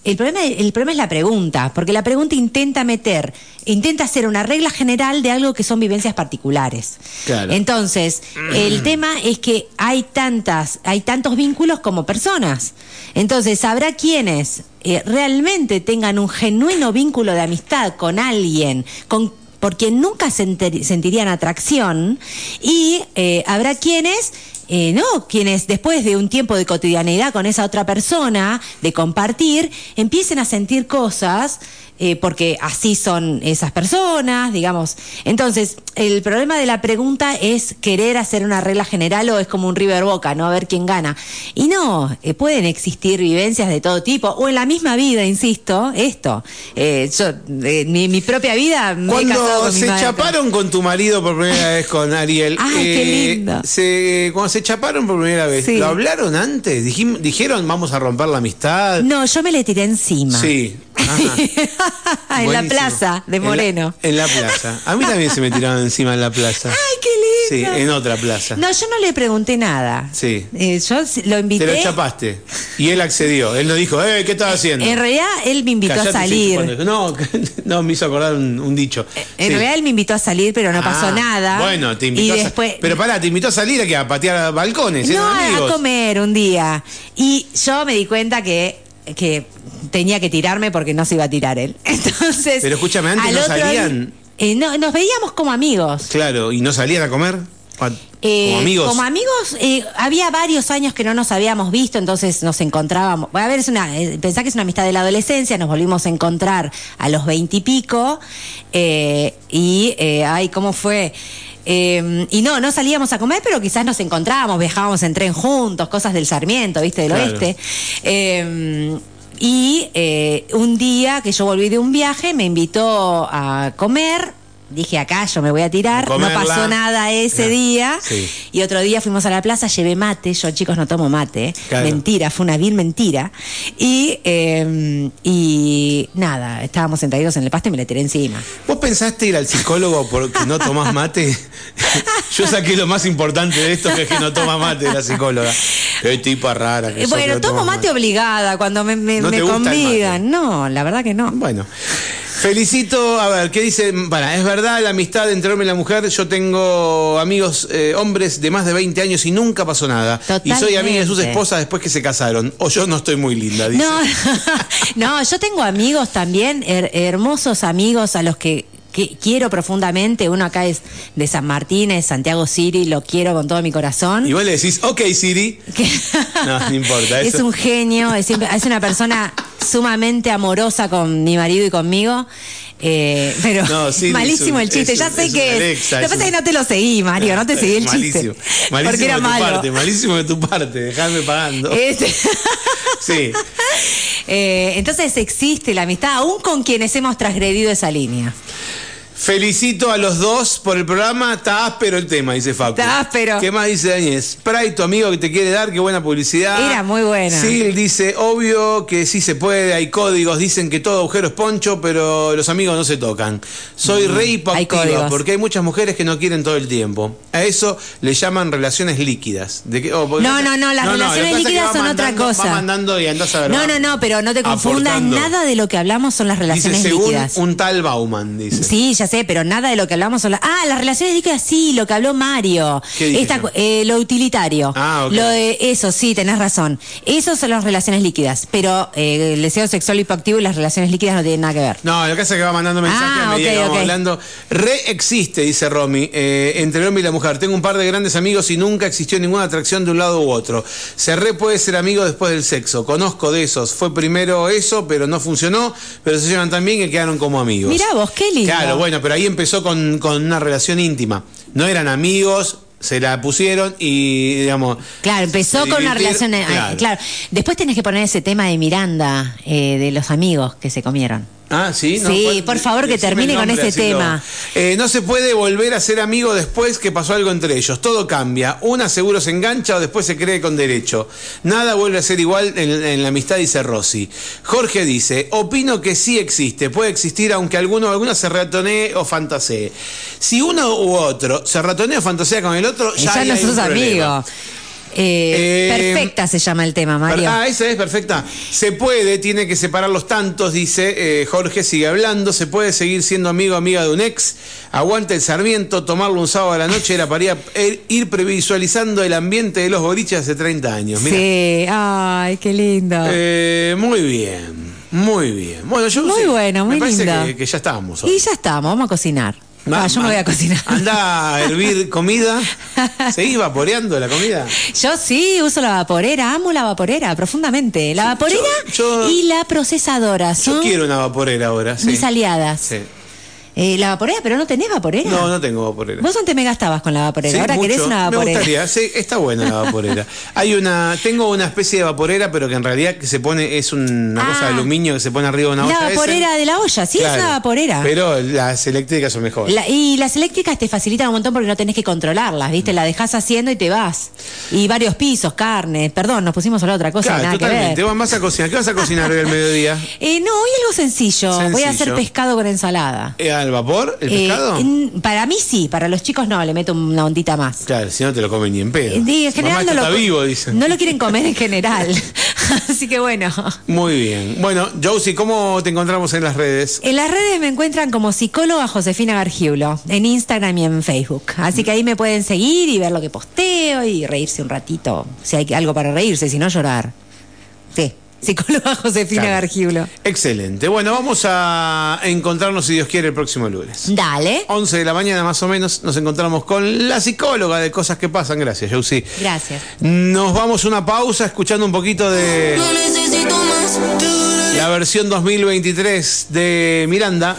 [SPEAKER 2] el problema, el problema es la pregunta, porque la pregunta intenta meter, intenta hacer una regla general de algo que son vivencias particulares.
[SPEAKER 1] Claro.
[SPEAKER 2] Entonces, el tema es que hay tantas, hay tantos vínculos como personas. Entonces, habrá quienes eh, realmente tengan un genuino vínculo de amistad con alguien, con por quien nunca sentirían atracción, y eh, habrá quienes eh, no, quienes después de un tiempo de cotidianidad con esa otra persona, de compartir, empiecen a sentir cosas, eh, porque así son esas personas, digamos. Entonces, el problema de la pregunta es querer hacer una regla general o es como un River Boca, ¿no? A ver quién gana. Y no, eh, pueden existir vivencias de todo tipo, o en la misma vida, insisto, esto. Eh, yo, eh, mi, mi propia vida me he casado
[SPEAKER 1] Cuando
[SPEAKER 2] mi
[SPEAKER 1] se
[SPEAKER 2] madre.
[SPEAKER 1] chaparon con tu marido por primera vez con Ariel, (laughs)
[SPEAKER 2] Ay, qué lindo.
[SPEAKER 1] se- cuando se chaparon por primera vez,
[SPEAKER 2] Sí.
[SPEAKER 1] ¿lo hablaron antes? Dijim- ¿Dijeron vamos a romper la amistad?
[SPEAKER 2] No, yo me le tiré encima.
[SPEAKER 1] Sí. Ajá. (laughs) (laughs)
[SPEAKER 2] en la plaza de
[SPEAKER 1] En la-
[SPEAKER 2] Moreno.
[SPEAKER 1] En la, plaza. A mí también se me tiraron encima en la plaza.
[SPEAKER 2] Ay, qué
[SPEAKER 1] Sí,
[SPEAKER 2] lindo.
[SPEAKER 1] en otra plaza.
[SPEAKER 2] No, yo no le pregunté nada.
[SPEAKER 1] Sí.
[SPEAKER 2] Eh, yo lo invité.
[SPEAKER 1] Te lo chapaste. Y él accedió. Él no dijo, eh, ¿qué estás haciendo?
[SPEAKER 2] En realidad, él me invitó
[SPEAKER 1] Callate,
[SPEAKER 2] a salir.
[SPEAKER 1] sí, No, (laughs) no, me hizo acordar un, un dicho.
[SPEAKER 2] En
[SPEAKER 1] Sí.
[SPEAKER 2] realidad, él me invitó a salir, pero no pasó
[SPEAKER 1] Ah,
[SPEAKER 2] nada.
[SPEAKER 1] Bueno, te invitó
[SPEAKER 2] y
[SPEAKER 1] a
[SPEAKER 2] después,
[SPEAKER 1] Pero pará, te invitó a salir a, que a patear balcones,
[SPEAKER 2] No,
[SPEAKER 1] amigos.
[SPEAKER 2] a comer un día. Y yo me di cuenta que, que tenía que tirarme porque no se iba a tirar él. (laughs) Entonces.
[SPEAKER 1] Pero escúchame, antes no salían.
[SPEAKER 2] eh, no, nos veíamos como amigos.
[SPEAKER 1] Claro, y no salían a comer. A-
[SPEAKER 2] Eh,
[SPEAKER 1] como amigos.
[SPEAKER 2] Como amigos, eh, había varios años que no nos habíamos visto, entonces nos encontrábamos. A ver, es una, eh, pensá que es una amistad de la adolescencia, nos volvimos a encontrar a los veintipico. eh, y, eh, ay, ¿cómo fue? Y no, no salíamos a comer, pero quizás nos encontrábamos, viajábamos en tren juntos, cosas del Sarmiento, ¿viste? Del
[SPEAKER 1] Claro.
[SPEAKER 2] oeste. Y eh, un día que yo volví de un viaje, me invitó a comer. Dije, acá yo me voy a tirar. No pasó nada ese día.
[SPEAKER 1] Sí.
[SPEAKER 2] Y otro día fuimos a la plaza, llevé mate. Yo, chicos, no tomo mate.
[SPEAKER 1] Claro.
[SPEAKER 2] Mentira, fue una vil mentira. Y, eh, y nada, estábamos sentaditos en el pasto y me le tiré encima.
[SPEAKER 1] ¿Vos pensaste ir al psicólogo porque no tomás mate? (laughs) Yo saqué lo más importante de esto, que es que no toma mate la psicóloga. Qué tipa rara que
[SPEAKER 2] Eh, bueno,
[SPEAKER 1] no
[SPEAKER 2] tomo mate obligada cuando me, me,
[SPEAKER 1] ¿No
[SPEAKER 2] me convidan. No, la verdad que no.
[SPEAKER 1] Bueno, felicito, a ver, ¿qué dice? Para, es verdad la amistad entre hombre y la mujer. Yo tengo amigos eh, hombres de más de 20 años y nunca pasó nada. Y soy amiga de sus esposas después que se casaron. O yo no estoy muy linda, dice.
[SPEAKER 2] No, (laughs) no, yo tengo amigos también, her- hermosos amigos a los que, que quiero profundamente. Uno acá es de San Martín, es Santiago City, lo quiero con todo mi corazón.
[SPEAKER 1] Y vos le decís, ok, Siri. (laughs) No, no importa, (laughs)
[SPEAKER 2] Es
[SPEAKER 1] eso-
[SPEAKER 2] un genio, es, siempre- es una persona sumamente amorosa con mi marido y conmigo. eh, pero
[SPEAKER 1] No, (laughs)
[SPEAKER 2] malísimo
[SPEAKER 1] un-
[SPEAKER 2] el chiste, ya sé que.
[SPEAKER 1] Alexa,
[SPEAKER 2] Lo que
[SPEAKER 1] es
[SPEAKER 2] pasa es
[SPEAKER 1] un-
[SPEAKER 2] que no te lo seguí, Mario, no te seguí el
[SPEAKER 1] malísimo,
[SPEAKER 2] chiste.
[SPEAKER 1] Malísimo
[SPEAKER 2] porque era
[SPEAKER 1] de tu
[SPEAKER 2] malo.
[SPEAKER 1] parte, malísimo de tu parte, dejadme pagando.
[SPEAKER 2] Este- (laughs)
[SPEAKER 1] Sí. (laughs)
[SPEAKER 2] Eh, entonces existe la amistad, aún con quienes hemos transgredido esa línea.
[SPEAKER 1] Felicito a los dos por el programa. Está áspero el tema, dice Facu.
[SPEAKER 2] Está áspero.
[SPEAKER 1] ¿Qué más dice Daniel? Spray, tu amigo que te quiere dar, qué buena publicidad.
[SPEAKER 2] Era muy buena.
[SPEAKER 1] Sil dice, obvio que sí se puede, hay códigos, dicen que todo agujero es poncho, pero los amigos no se tocan. Soy re
[SPEAKER 2] Mm, hay
[SPEAKER 1] hipoactiva porque hay muchas mujeres que no quieren todo el tiempo. A eso le llaman relaciones líquidas. ¿De qué? Oh,
[SPEAKER 2] No, no, no, las relaciones líquidas son otra cosa.
[SPEAKER 1] Mandando y andás a ver.
[SPEAKER 2] No, no, no, pero no te confundas, nada de lo que hablamos son las
[SPEAKER 1] Dice,
[SPEAKER 2] relaciones
[SPEAKER 1] según
[SPEAKER 2] líquidas.
[SPEAKER 1] un tal Bauman, dice.
[SPEAKER 2] Sí, ya sé, pero nada de lo que hablamos son las... Ah, las relaciones líquidas, sí, lo que habló Mario.
[SPEAKER 1] ¿Qué dije
[SPEAKER 2] Esta eh, lo utilitario.
[SPEAKER 1] Ah, ok.
[SPEAKER 2] Lo de eso, sí, tenés razón. Eso son las relaciones líquidas, pero eh, el deseo sexual hipoactivo y las relaciones líquidas no tienen nada que ver.
[SPEAKER 1] No, lo que hace es que va mandando mensajes
[SPEAKER 2] Ah,
[SPEAKER 1] a medida que vamos hablando. Re existe, dice Romy, eh, entre el hombre y la mujer. Tengo un par de grandes amigos y nunca existió ninguna atracción de un lado u otro. Se re puede ser amigo después del sexo. Conozco de esos. Fue primero eso, pero no funcionó. Pero se llevan tan bien que quedaron como amigos.
[SPEAKER 2] Mirá vos, qué lindo.
[SPEAKER 1] Claro, bueno, pero ahí empezó con, con una relación íntima. No eran amigos, se la pusieron y, digamos.
[SPEAKER 2] Claro, empezó con una relación. eh, claro. Después tenés que poner ese tema de Miranda, eh, de los amigos que se comieron.
[SPEAKER 1] Ah, sí,
[SPEAKER 2] Sí,
[SPEAKER 1] ¿Cuál-
[SPEAKER 2] por favor, que termine con ese tema.
[SPEAKER 1] Eh, no se puede volver a ser amigo después que pasó algo entre ellos. Todo cambia. Una seguro se engancha o después se cree con derecho. Nada vuelve a ser igual en, en la amistad, dice Rossi. Jorge dice: Opino que sí existe. Puede existir, aunque alguno o alguna se ratonee o fantasee. Si uno u otro se ratonea o fantasea con el otro, ya,
[SPEAKER 2] Ya, no
[SPEAKER 1] hay un
[SPEAKER 2] sos
[SPEAKER 1] problema.
[SPEAKER 2] Eh,
[SPEAKER 1] Eh,
[SPEAKER 2] perfecta se llama el tema, Mario.
[SPEAKER 1] Ah, esa es perfecta. Se puede, tiene que separar los tantos, dice eh, Jorge, sigue hablando. Se puede seguir siendo amigo amiga de un ex. Aguanta el sarmiento, tomarlo un sábado a la noche era para ir, previsualizando el ambiente de los boliches hace 30 años.
[SPEAKER 2] Sí, ay, qué lindo.
[SPEAKER 1] Eh, muy bien, muy bien. Bueno, yo
[SPEAKER 2] Muy bueno, muy
[SPEAKER 1] me parece
[SPEAKER 2] lindo.
[SPEAKER 1] que, que ya estábamos. hoy.
[SPEAKER 2] y ya estamos, vamos a cocinar. Ah, yo me voy a cocinar. (laughs)
[SPEAKER 1] Anda a hervir comida. ¿Seguís vaporeando la comida?
[SPEAKER 2] Yo sí uso la vaporera, amo la vaporera profundamente. La vaporera
[SPEAKER 1] yo- yo-
[SPEAKER 2] y la procesadora
[SPEAKER 1] Yo
[SPEAKER 2] son
[SPEAKER 1] quiero una vaporera ahora. Sí.
[SPEAKER 2] mis aliadas.
[SPEAKER 1] Sí.
[SPEAKER 2] Eh, la vaporera, pero no tenés vaporera.
[SPEAKER 1] No, no tengo vaporera.
[SPEAKER 2] Vos antes me gastabas con la vaporera,
[SPEAKER 1] Sí,
[SPEAKER 2] ahora querés
[SPEAKER 1] mucho.
[SPEAKER 2] una
[SPEAKER 1] Me
[SPEAKER 2] vaporera.
[SPEAKER 1] gustaría, sí, está buena la (laughs) vaporera. Hay una, tengo una especie de vaporera, pero que en realidad que se pone, es una
[SPEAKER 2] Ah.
[SPEAKER 1] cosa de aluminio que se pone arriba de una
[SPEAKER 2] la
[SPEAKER 1] olla. Ese-
[SPEAKER 2] vaporera de la olla, sí,
[SPEAKER 1] Claro.
[SPEAKER 2] es una vaporera.
[SPEAKER 1] Pero las eléctricas son mejores.
[SPEAKER 2] La- y las eléctricas te facilitan un montón porque no tenés que controlarlas, ¿viste? La dejas haciendo y te vas. Y varios pisos, carne. Perdón, nos pusimos a hablar otra cosa,
[SPEAKER 1] Claro,
[SPEAKER 2] nada que
[SPEAKER 1] totalmente.
[SPEAKER 2] ver.
[SPEAKER 1] Vos vas a cocinar. ¿Qué vas a cocinar hoy al mediodía? (laughs)
[SPEAKER 2] Eh, no, hoy algo sencillo. Voy a hacer pescado con ensalada.
[SPEAKER 1] Eh, ¿Al vapor? ¿El
[SPEAKER 2] Eh,
[SPEAKER 1] pescado?
[SPEAKER 2] en- para mí sí, para los chicos no, le meto una ondita más.
[SPEAKER 1] Claro, si no te lo comen ni en pedo.
[SPEAKER 2] Eh, y en general
[SPEAKER 1] Mamá,
[SPEAKER 2] no lo,
[SPEAKER 1] está vivo, dicen.
[SPEAKER 2] no lo quieren comer en general. (laughs) Así que bueno.
[SPEAKER 1] Muy bien. Bueno, Josie, ¿cómo te encontramos en las redes?
[SPEAKER 2] En las redes me encuentran como psicóloga Josefina Gargiulo, en Instagram y en Facebook. Así que ahí me pueden seguir y ver lo que posteo y reírse un ratito. Si hay algo para reírse, si no llorar. Sí, psicóloga Josefina
[SPEAKER 1] Claro.
[SPEAKER 2] Gargiulo.
[SPEAKER 1] Excelente. Bueno, vamos a encontrarnos, si Dios quiere, el próximo lunes.
[SPEAKER 2] Dale.
[SPEAKER 1] 11 de la mañana más o menos nos encontramos con la psicóloga de cosas que pasan. Gracias, Josie.
[SPEAKER 2] Gracias.
[SPEAKER 1] Nos vamos a una pausa escuchando un poquito de
[SPEAKER 3] No necesito más.
[SPEAKER 1] la versión 2023 de Miranda,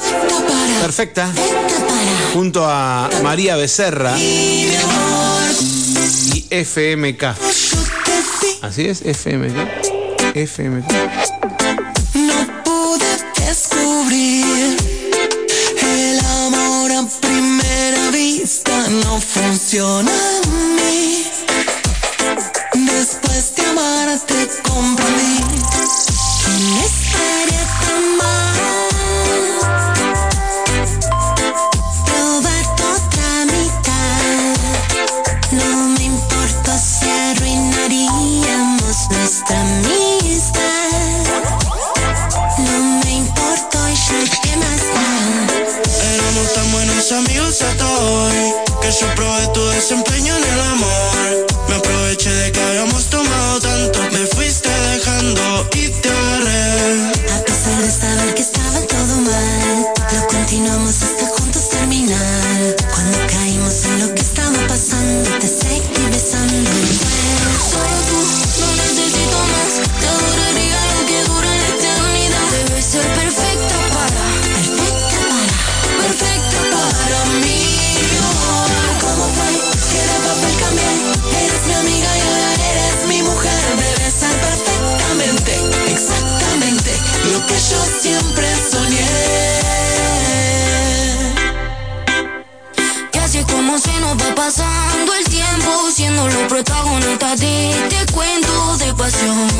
[SPEAKER 1] perfecta, junto a María Becerra
[SPEAKER 3] Y mi amor.
[SPEAKER 1] y FMK. ¿Así es? FMK.
[SPEAKER 3] No pude descubrir el amor a primera vista no funciona